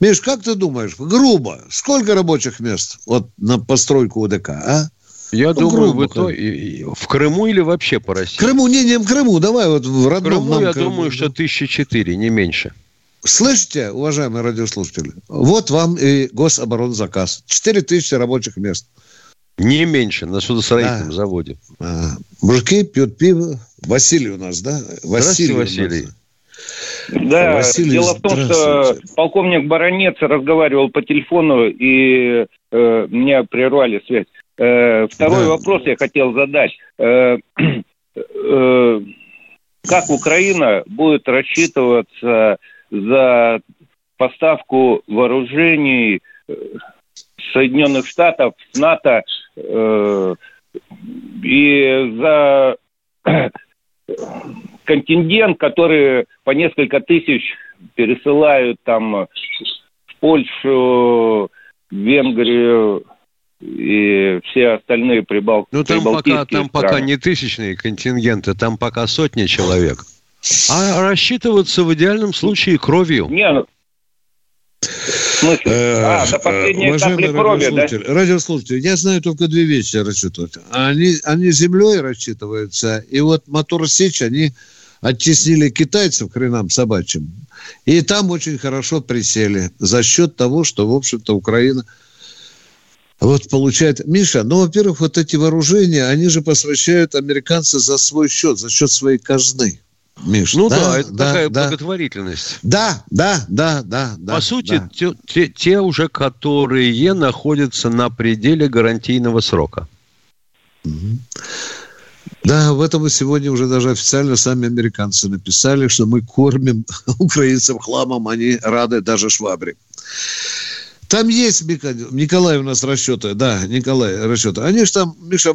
Миш, как ты думаешь, грубо, сколько рабочих мест вот на постройку УДК, а? Я Ну, думаю, грубо в, ито- и- и- в Крыму или вообще по России? В Крыму, не, не в Крыму, давай вот в В родном Крыму, нам я Крыму. думаю, что тысячи четыре, не меньше. Слышите, уважаемые радиослушатели, вот вам и гособоронзаказ. 4 тысячи рабочих мест. Не меньше на судостроительном Да. заводе. А, мужики пьют пиво. Василий у нас, да? Нас. Василий. Да, Василий, дело в том, что полковник Баранец разговаривал по телефону, и э, меня прервали связь. Э, второй Да. вопрос я хотел задать. Э, э, как Украина будет рассчитываться за поставку вооружений Соединенных Штатов, НАТО и за контингент, который по несколько тысяч пересылают там в Польшу, Венгрию и все остальные прибал... Ну, там пока, прибалтийские там пока страны. не тысячные контингенты, там пока сотни человек. А рассчитываться в идеальном случае кровью. Не, ну, в смысле? Э, а, до последней капли крови, да? радиослушатели, радиослушатели, я знаю только две вещи рассчитывать. Они, они землей рассчитываются, и вот мотор сечь они оттеснили китайцев к хренам собачьим. И там очень хорошо присели за счет того, что, в общем-то, Украина вот получает... Миша, ну, во-первых, вот эти вооружения, они же посвящают американцы за свой счет, за счет своей казны. Миш, Ну да, это такая да. благотворительность. Да, да, да, да, да. По сути, да. те, те- те уже, которые находятся на пределе гарантийного срока. Да, в этом и сегодня уже даже официально сами американцы написали, что мы кормим украинцев хламом, они рады даже швабре. Там есть, Мика- Николай у нас расчеты, да, Николай расчеты. Они же там, Миша,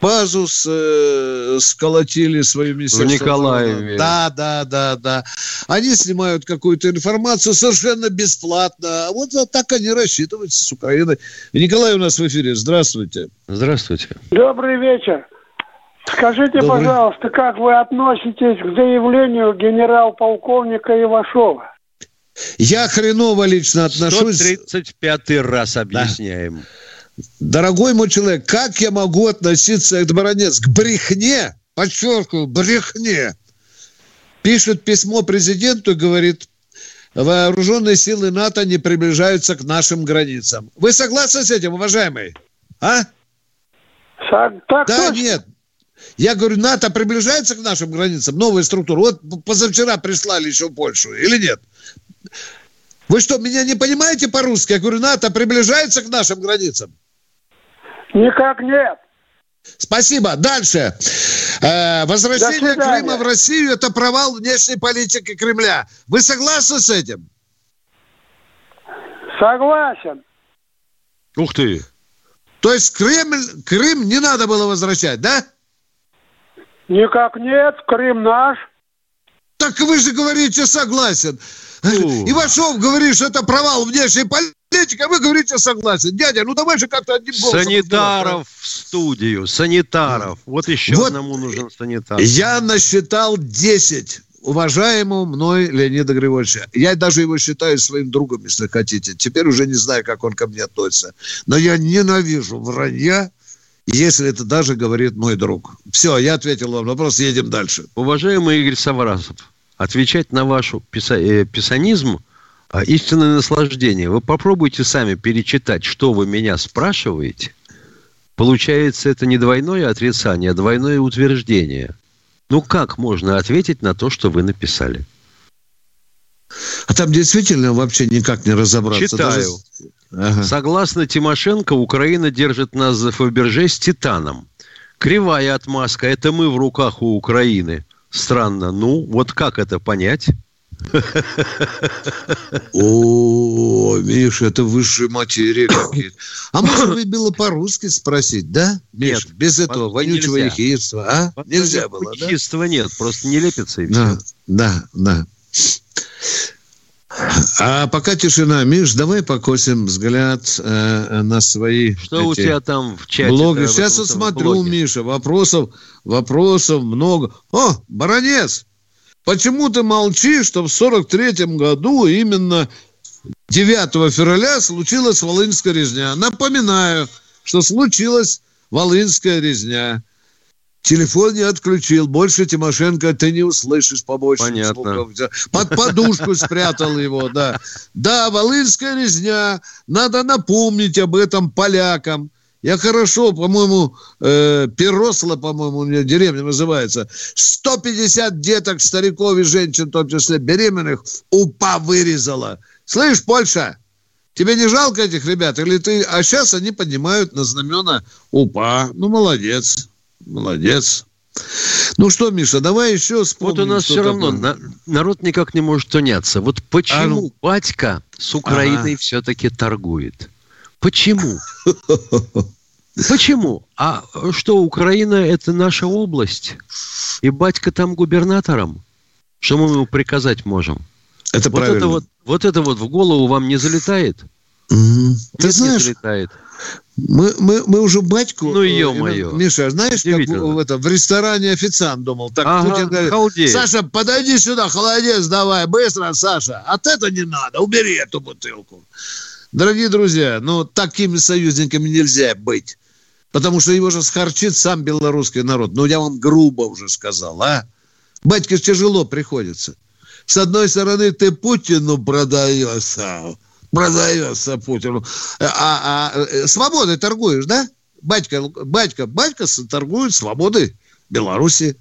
базу с, э, сколотили свое министерство. В Николаеве. Да, да, да, да. Они снимают какую-то информацию совершенно бесплатно. А Вот так они рассчитываются с Украиной. И Николай у нас в эфире. Здравствуйте. Здравствуйте. Добрый вечер. Скажите, Добрый. пожалуйста, как вы относитесь к заявлению генерал-полковника Ивашова? Я хреново лично отношусь. 135 раз объясняем. Дорогой мой человек, как я могу относиться, это баронец, к брехне, подчеркиваю, брехне. Пишет письмо президенту и говорит, вооруженные силы НАТО не приближаются к нашим границам. Вы согласны с этим, уважаемый? А? Так да, точно. нет. Я говорю, НАТО приближается к нашим границам, новая структура. Вот позавчера прислали еще в Польшу, или нет? Вы что, меня не понимаете по-русски? Я говорю, НАТО приближается к нашим границам. Никак нет. Спасибо. Дальше. Э, возвращение. Крыма в Россию – это провал внешней политики Кремля. Вы согласны с этим? Согласен. Ух ты. То есть Кремль, Крым не надо было возвращать, да? Никак нет. Крым наш. Так вы же говорите согласен. Ивашов говорит, что это провал внешней политики, а вы говорите согласен. Дядя, ну давай же как-то одним голосом. Санитаров в студию, санитаров. Вот еще Вот одному нужен санитар. Я насчитал 10 уважаемого мной Леонида Григорьевича. Я даже его считаю своим другом, если хотите. Теперь уже не знаю, как он ко мне относится. Но я ненавижу вранья, если это даже говорит мой друг. Все, я ответил вам на вопрос, едем дальше. Уважаемый Игорь Саврасов, отвечать на вашу писа- э, писанизм а, истинное наслаждение. Вы попробуйте сами перечитать, что вы меня спрашиваете. Получается, это не двойное отрицание, а двойное утверждение. Ну, как можно ответить на то, что вы написали? А там действительно вообще никак не разобраться. Читаю. Даже... Ага. Согласно Тимошенко, Украина держит нас за Фаберже с Титаном. Кривая отмазка. Это мы в руках у Украины. Странно. Ну, вот как это понять? О, Миша, это высшие материи какие-то. А можно бы было по-русски спросить, да? Миша, нет, без этого вонючего ехидства, а? Нельзя было, да? Ехидства нет, просто не лепится и все. Да, да, да. А пока тишина, Миш, давай покосим взгляд э, на свои Что у тебя там в чате? Блоги. Сейчас я смотрю, блоге. Миша, вопросов, вопросов много. О, Баронец, почему ты молчишь, что в 43-м году именно 9 февраля случилась Волынская резня? Напоминаю, что случилась Волынская резня. Телефон не отключил. Больше Тимошенко ты не услышишь побольше Понятно. звуков. Под подушку спрятал его, да. Да, Волынская резня. Надо напомнить об этом полякам. Я хорошо, по-моему, э, Перосла, по-моему, у меня деревня называется. 150 деток, стариков и женщин, в том числе беременных, УПА вырезала. Слышь, Польша, тебе не жалко этих ребят? Или ты... А сейчас они поднимают на знамена УПА. Ну, молодец. Молодец. Ну что, Миша, давай еще вспомним. Вот у нас все равно на, народ никак не может уняться. Вот почему а ну... батька с Украиной ага. все-таки торгует? Почему? Почему? А что, Украина – это наша область? И батька там губернатором? Что мы ему приказать можем? Это вот правильно. Это вот, вот это вот в голову вам не залетает? Mm-hmm. Ты знаешь, не залетает. Мы, мы, мы уже батьку... Ну, ё-моё. Миша, знаешь, как в, это, в ресторане официант думал. Так ага, Путин говорит, халдеет. Саша, подойди сюда, холодец давай, быстро, Саша. От это не надо, убери эту бутылку. Дорогие друзья, ну, такими союзниками нельзя быть. Потому что его же схарчит сам белорусский народ. Ну, я вам грубо уже сказал, а? Батьке тяжело приходится. С одной стороны, ты Путину продаешься, продается Путину. А, а, а свободой торгуешь, да? Батька, батька, батька торгует свободой Беларуси.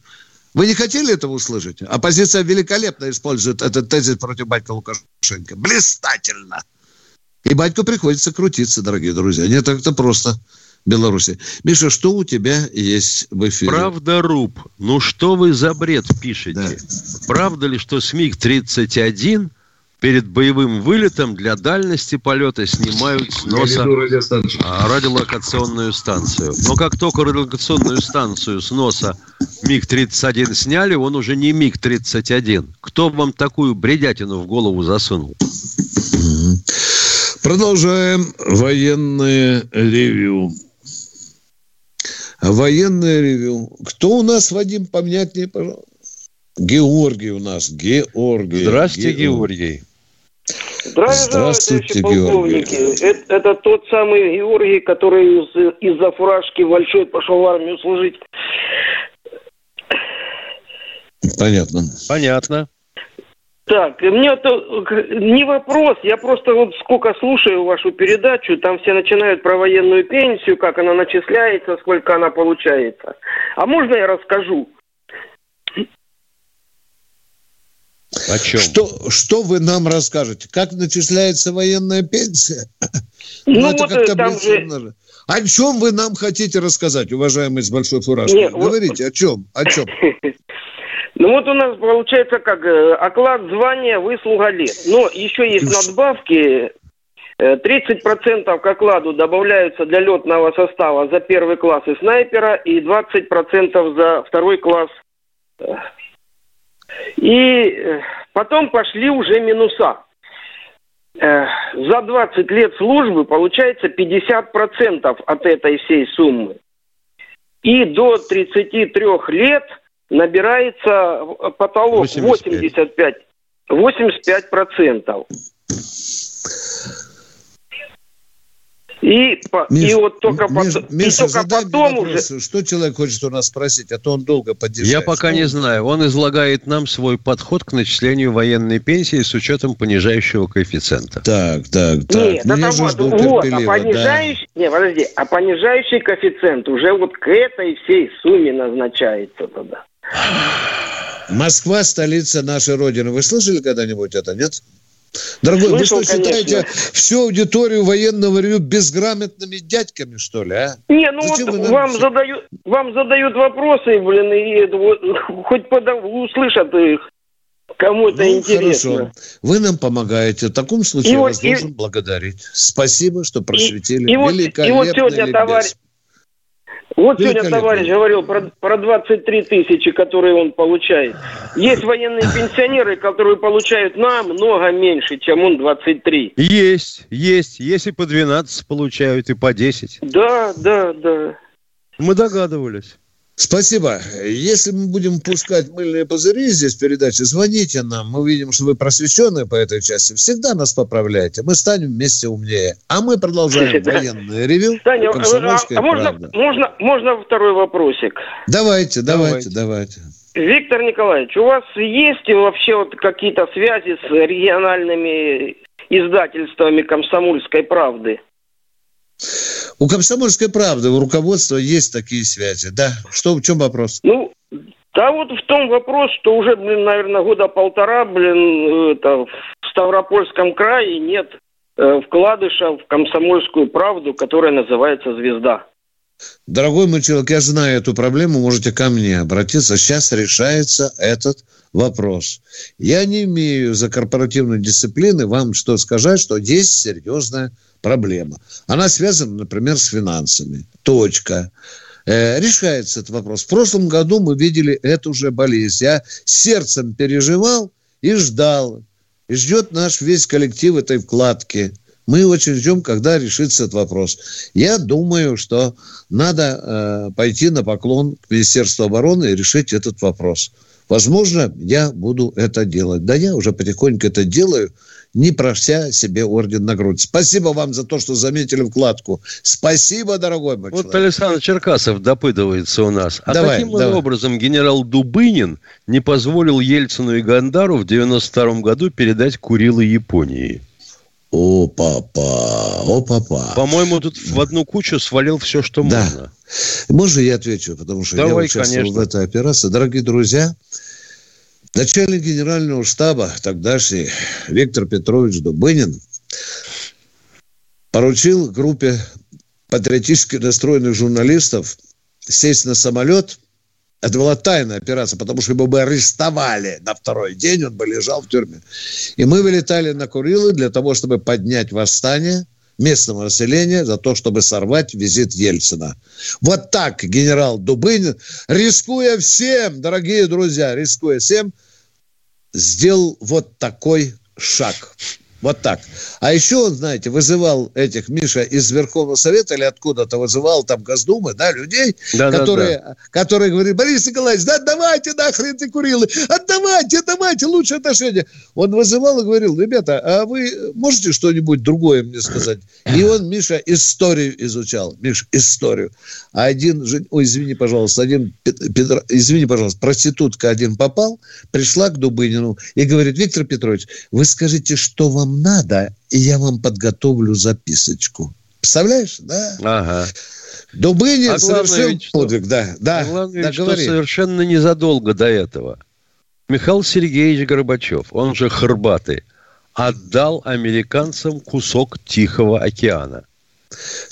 Вы не хотели этого услышать? Оппозиция великолепно использует этот тезис против батька Лукашенко. Блистательно. И батьку приходится крутиться, дорогие друзья. Не так-то просто. Беларуси. Миша, что у тебя есть в эфире? Правда, Руб. Ну что вы за бред пишете? Да. Правда ли, что СМИГ-31 перед боевым вылетом для дальности полета снимают с носа а, радиолокационную станцию. Но как только радиолокационную станцию с носа МиГ-31 сняли, он уже не МиГ-31. Кто вам такую бредятину в голову засунул? Продолжаем военное ревью. Военное ревью. Кто у нас, Вадим, поменять мне, пожалуйста? Георгий у нас. Георгий. Здравствуйте, Георгий. Георгий. Здравствуйте, полковники. Это, это тот самый Георгий, который из, из-за фуражки большой пошел в армию служить. Понятно. Понятно. Так, мне это не вопрос, я просто вот сколько слушаю вашу передачу, там все начинают про военную пенсию, как она начисляется, сколько она получается. А можно я расскажу? О чем? Что, что вы нам расскажете? Как начисляется военная пенсия? Ну, ну вот это там же... О чем вы нам хотите рассказать, уважаемый с большой фуражкой? Говорите, вот... о чем? О чем? Ну вот у нас получается как э, оклад звания выслуга лет. Но еще есть надбавки. 30% к окладу добавляются для летного состава за первый класс и снайпера и 20% за второй класс и э, потом пошли уже минуса. Э, за 20 лет службы получается 50% от этой всей суммы. И до 33 лет набирается потолок 85. 85 процентов. И, Миш, и вот только, Миш, потом, Миша, и только задай потом мне уже... вопрос, что человек хочет у нас спросить, а то он долго поддерживает. Я пока не знаю. Он излагает нам свой подход к начислению военной пенсии с учетом понижающего коэффициента. Так, так, так. Нет, Ну, я это же вот, жду вот, а терпеливо, да. понижающий, не, подожди, а понижающий коэффициент уже вот к этой всей сумме назначается тогда. Москва столица нашей Родины. Вы слышали когда-нибудь это, нет? Дорогой, Слышал, вы что, считаете конечно. всю аудиторию военного ревю безграмотными дядьками, что ли, а? Не, ну Зачем вот вам задают, вам задают вопросы, блин, и вот, хоть подав- услышат их, кому это Ну, интересно. хорошо. Вы нам помогаете. В таком случае И я вот- вас и- должен благодарить. Спасибо, что просветили. и вот- и вот сегодня ликбез. товарищ- Вот сегодня товарищ говорил про, про 23 тысячи, которые он получает. Есть военные пенсионеры, которые получают намного меньше, чем он 23. Есть, есть. Есть и по 12 получают, и по 10. Да, да, да. Мы догадывались. Спасибо. Если мы будем пускать мыльные пузыри здесь в передаче, звоните нам. Мы видим, что вы просвещенные по этой части. Всегда нас поправляйте. Мы станем вместе умнее. А мы продолжаем военное ревю. Таня, а, «Комсомольская а можно, правда». можно, можно второй вопросик? Давайте, давайте, давайте. Виктор Николаевич, у вас есть вообще вот какие-то связи с региональными издательствами «Комсомольской правды»? У «Комсомольской правды», у руководства есть такие связи. Да. Что, в чем вопрос? Ну, да вот в том вопрос, что уже, блин, наверное, года полтора, блин, это, в Ставропольском крае нет э, вкладыша в «Комсомольскую правду», которая называется «Звезда». Дорогой мой человек, я знаю эту проблему, можете ко мне обратиться. Сейчас решается этот вопрос. Я не имею за корпоративной дисциплины вам что сказать, что есть серьезная проблема. Она связана, например, с финансами. Точка. Э, решается этот вопрос. В прошлом году мы видели эту же болезнь. Я сердцем переживал и ждал. И ждет наш весь коллектив этой вкладки. Мы очень ждем, когда решится этот вопрос. Я думаю, что надо э, пойти на поклон к Министерству обороны и решить этот вопрос. Возможно, я буду это делать. Да я уже потихоньку это делаю, не прося себе орден на грудь. Спасибо вам за то, что заметили вкладку. Спасибо, дорогой мой Вот человек. Александр Черкасов допытывается у нас. А Давай, каким давай. образом генерал Дубынин не позволил Ельцину и Гандару в 92 году передать Курилы Японии? О, папа, о, папа. По-моему, тут в одну кучу свалил все, что Да. можно. Можно я отвечу, потому что я Давай, участвовал конечно. в этой операции. Дорогие друзья, начальник генерального штаба тогдашний Виктор Петрович Дубынин поручил группе патриотически настроенных журналистов сесть на самолет. Это была тайная операция, потому что его бы арестовали на второй день, он бы лежал в тюрьме. И мы вылетали на Курилы для того, чтобы поднять восстание местного населения за то, чтобы сорвать визит Ельцина. Вот так генерал Дубынин, рискуя всем, дорогие друзья, рискуя всем, сделал вот такой шаг. Вот так. А еще он, знаете, вызывал этих, Миша, из Верховного Совета или откуда-то вызывал там Госдумы, да, людей, Да, да, которые, которые говорили, Борис Николаевич, да отдавайте нахрен ты Курилы, отдавайте, отдавайте, лучшие отношения. Он вызывал и говорил, ребята, а вы можете что-нибудь другое мне сказать? И он, Миша, историю изучал. Миш, историю. А один, ой, извини, пожалуйста, один, Пет- Петр- извини, пожалуйста, проститутка один попал, пришла к Дубынину и говорит, Виктор Петрович, вы скажите, что вам надо, и я вам подготовлю записочку. Представляешь, да? Ага. Дубынин А совершил ведь что? подвиг, да, да, А главное, да, что говори. совершенно незадолго до этого Михаил Сергеевич Горбачев, он же Хорбатый, отдал американцам кусок Тихого океана.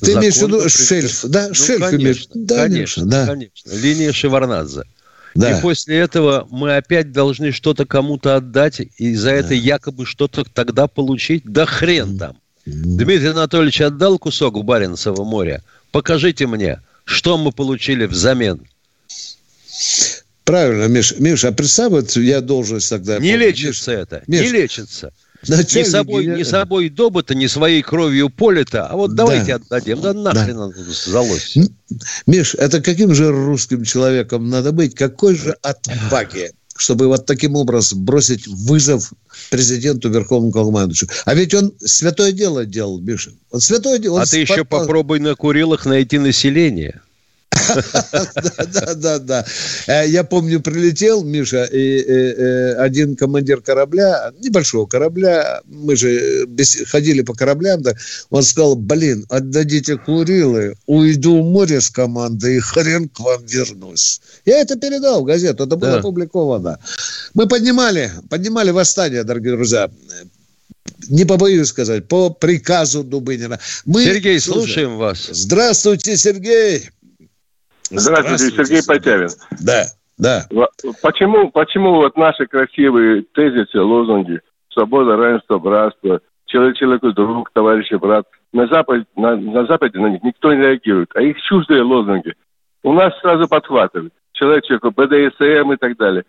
Ты имеешь в виду шельф, да? Ну, шельф конечно, имеешь? Да, конечно, Миша, да. конечно. Линия Шеварнадзе. Да. И после этого мы опять должны что-то кому-то отдать, и за это якобы что-то тогда получить. Да хрен там. Дмитрий Анатольевич отдал кусок в Баренцево море. Покажите мне, что мы получили взамен. Правильно, Миш. Миша, а представь, вот я должность тогда... Не помню. лечится это, Миш, не лечится. Ни начальник собой, генерал- ни собой добыто, ни своей кровью полито. А вот давайте отдадим. Да нахрен оно сдалось. Миш, это каким же русским человеком надо быть? Какой же отваги? чтобы вот таким образом бросить вызов президенту Верховному командующему. А ведь он святое дело делал, Миша. Он святое дело. А ты еще попробуй на Курилах найти население. Да, да, да. Э, я помню, прилетел, Миша, и э, э, один командир корабля, небольшого корабля, мы же ходили по кораблям, он сказал, блин, отдадите Курилы, уйду в море с командой и хрен к вам вернусь. Я это передал в газету, это было опубликовано. Мы поднимали, поднимали восстание, дорогие друзья, не побоюсь сказать, по приказу Дубынина. Мы, Сергей, слушаем вас. Здравствуйте, Сергей. Здравствуйте, Сергей Потявин. Да, да. Почему, почему вот наши красивые тезисы, лозунги свобода, равенство, братство, человек человеку друг, товарищ брат, на Западе, на, на Западе на них никто не реагирует, а их чуждые лозунги у нас сразу подхватывают. Человек человеку, БДСМ и так далее.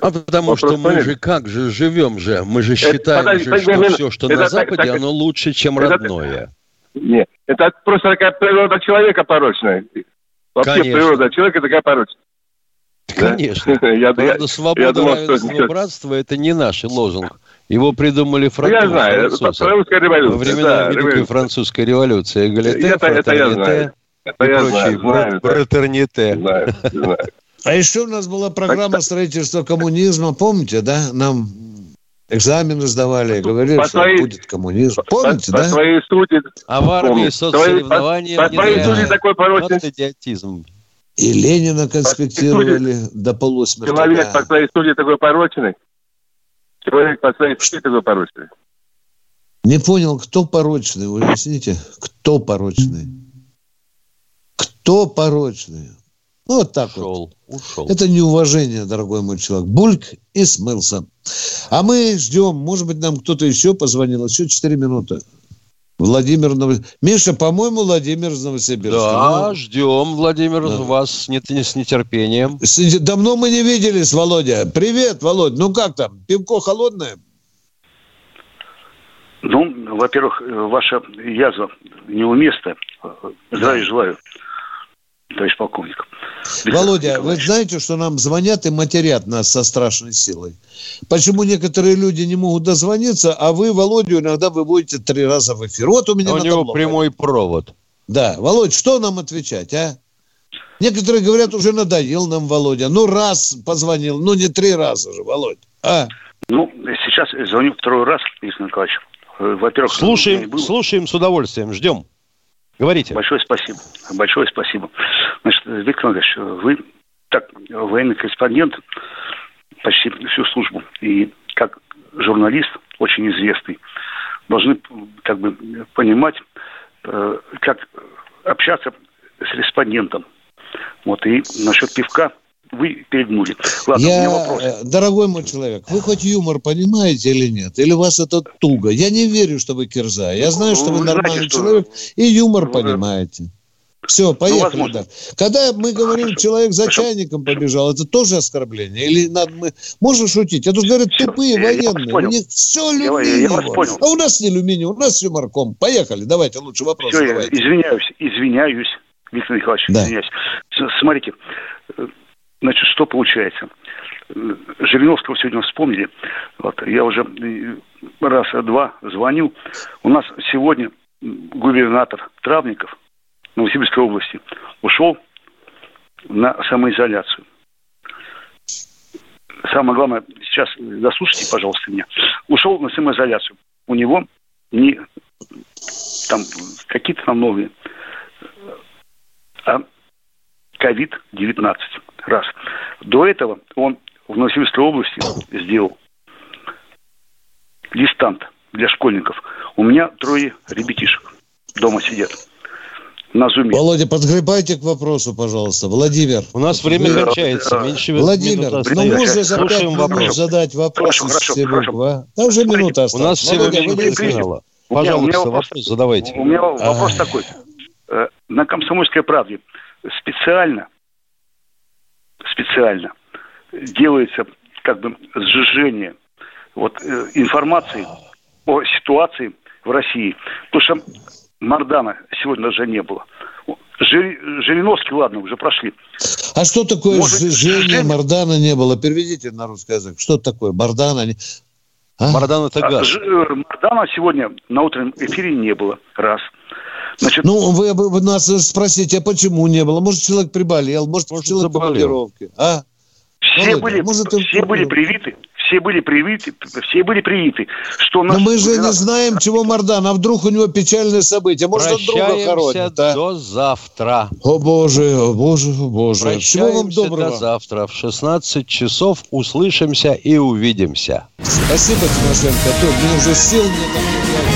А потому Вопрос что мы понятен? же как же живем же, мы же считаем, это, же, что это, все, что это, на Западе, так, оно лучше, чем это, родное. Нет, это просто такая природа человека порочная. Вообще Конечно. природа человека такая порочная. Конечно. я, Правда, свобода, я думал, равенство, что... братство – это не наш лозунг. Его придумали французы. Я знаю, это французская революция. Во времена да, Великой революция. французской революции. Эгалите, это, это я знаю. Это и я прочие, знаю, братерните. Знаю, знаю. А еще у нас была программа строительства коммунизма, помните, да? Нам экзамены сдавали, говорили, по что своей, будет коммунизм. Помните, по, да? По своей сути... А в армии соцсоревнования по, по своей сути такой порочный... Вот идиотизм. И Ленина конспектировали до полусмерти. Человек по своей сути такой порочный. Человек по своей сути такой порочный. Не понял, кто порочный, вы объясните? Кто порочный? Кто порочный? Ну, вот так ушел, вот. Ушел. Это неуважение, дорогой мой человек. Бульк и смылся. А мы ждем. Может быть, нам кто-то еще позвонил. Еще 4 минуты. Владимир Новосибирск. Миша, по-моему, Владимир из Новосибирска. Да, ну, ждем, Владимир, да. вас с, не, с нетерпением. Давно мы не виделись, Володя. Привет, Володь. Ну как там? Пивко холодное? Ну, во-первых, ваша язва неуместна. Здравия желаю, товарищ полковник. Володя, вы знаете, что нам звонят и матерят нас со страшной силой? Почему некоторые люди не могут дозвониться, а вы, Володю, иногда выводите три раза в эфир? Вот у меня У него прямой провод. Да. Володь, что нам отвечать, а? Некоторые говорят, уже надоел нам Володя. Ну, раз позвонил, ну, не три раза же, Володь. А? Ну, сейчас звоню второй раз, Виктор Николаевич. Э, во-первых, слушаем, слушаем с удовольствием, ждем. Говорите. Большое спасибо. Большое спасибо. Значит, Виктор Иванович, вы так, военный корреспондент почти всю службу. И как журналист, очень известный, должны как бы понимать, э, как общаться с респондентом. Вот, и насчет пивка вы перегнули. Ладно, я, у меня вопрос. Э, дорогой мой человек, вы хоть юмор понимаете или нет? Или у вас это туго? Я не верю, что вы кирза. Я знаю, что вы, вы нормальный знаете, человек и юмор вы... понимаете. Все, ну, поехали. Ну, да. Когда мы говорим, Хорошо. человек за Хорошо. чайником побежал, это тоже оскорбление? Или надо мы... Можно шутить? Это говорят все, тупые я, военные. Я у них все алюминиево. Я, а у нас не алюминиум, у нас все морком. Поехали, давайте лучше вопрос. Все, давайте. извиняюсь, извиняюсь, Виктор Николаевич, да. извиняюсь. Смотрите, Значит, что получается? Жириновского сегодня вспомнили. Вот, я уже раз-два звонил. У нас сегодня губернатор Травников Новосибирской области ушел на самоизоляцию. Самое главное, сейчас дослушайте, пожалуйста, меня. Ушел на самоизоляцию. У него не там какие-то там новые, а ковид-19. Раз. До этого он в Новосибирской области сделал дистант для школьников. У меня трое ребятишек дома сидят на зуме. Володя, подгребайте к вопросу, пожалуйста. Владимир. У нас время вы... кончается. Меньше Владимир, ну можно за пять минут задать вопрос хорошо, хорошо, хорошо. А? Там уже минута осталась. У нас всего минута Пожалуйста, вопрос, вопрос задавайте. У меня вопрос а... такой. Э, на «Комсомольской правде» специально специально делается как бы сжижение вот, э, информации о ситуации в России. Потому что Мардана сегодня даже не было. Жириновский, ладно, уже прошли. А что такое Может, Женя, Женя? Мардана не было? Переведите на русский язык. Что такое? Мардана? не- А? Мардан это А, газ. Ж- э, Мардана сегодня на утреннем эфире не было. Раз. Значит, Ну, вы, вы- нас спросите, а почему не было? Может, человек приболел, может, человек в заболел. командировке. А? все Володя, были, может, все были привиты, все были привиты, все были привиты. Что Но мы же не знаем, чего Мардан, а вдруг у него печальное событие. Может, он друга Прощаемся хоронит, а? до завтра. О боже, о боже, о боже. Всего вам Прощаемся доброго. до завтра. В 16 часов услышимся и увидимся. Спасибо, Тимошенко. То мне уже сил нет.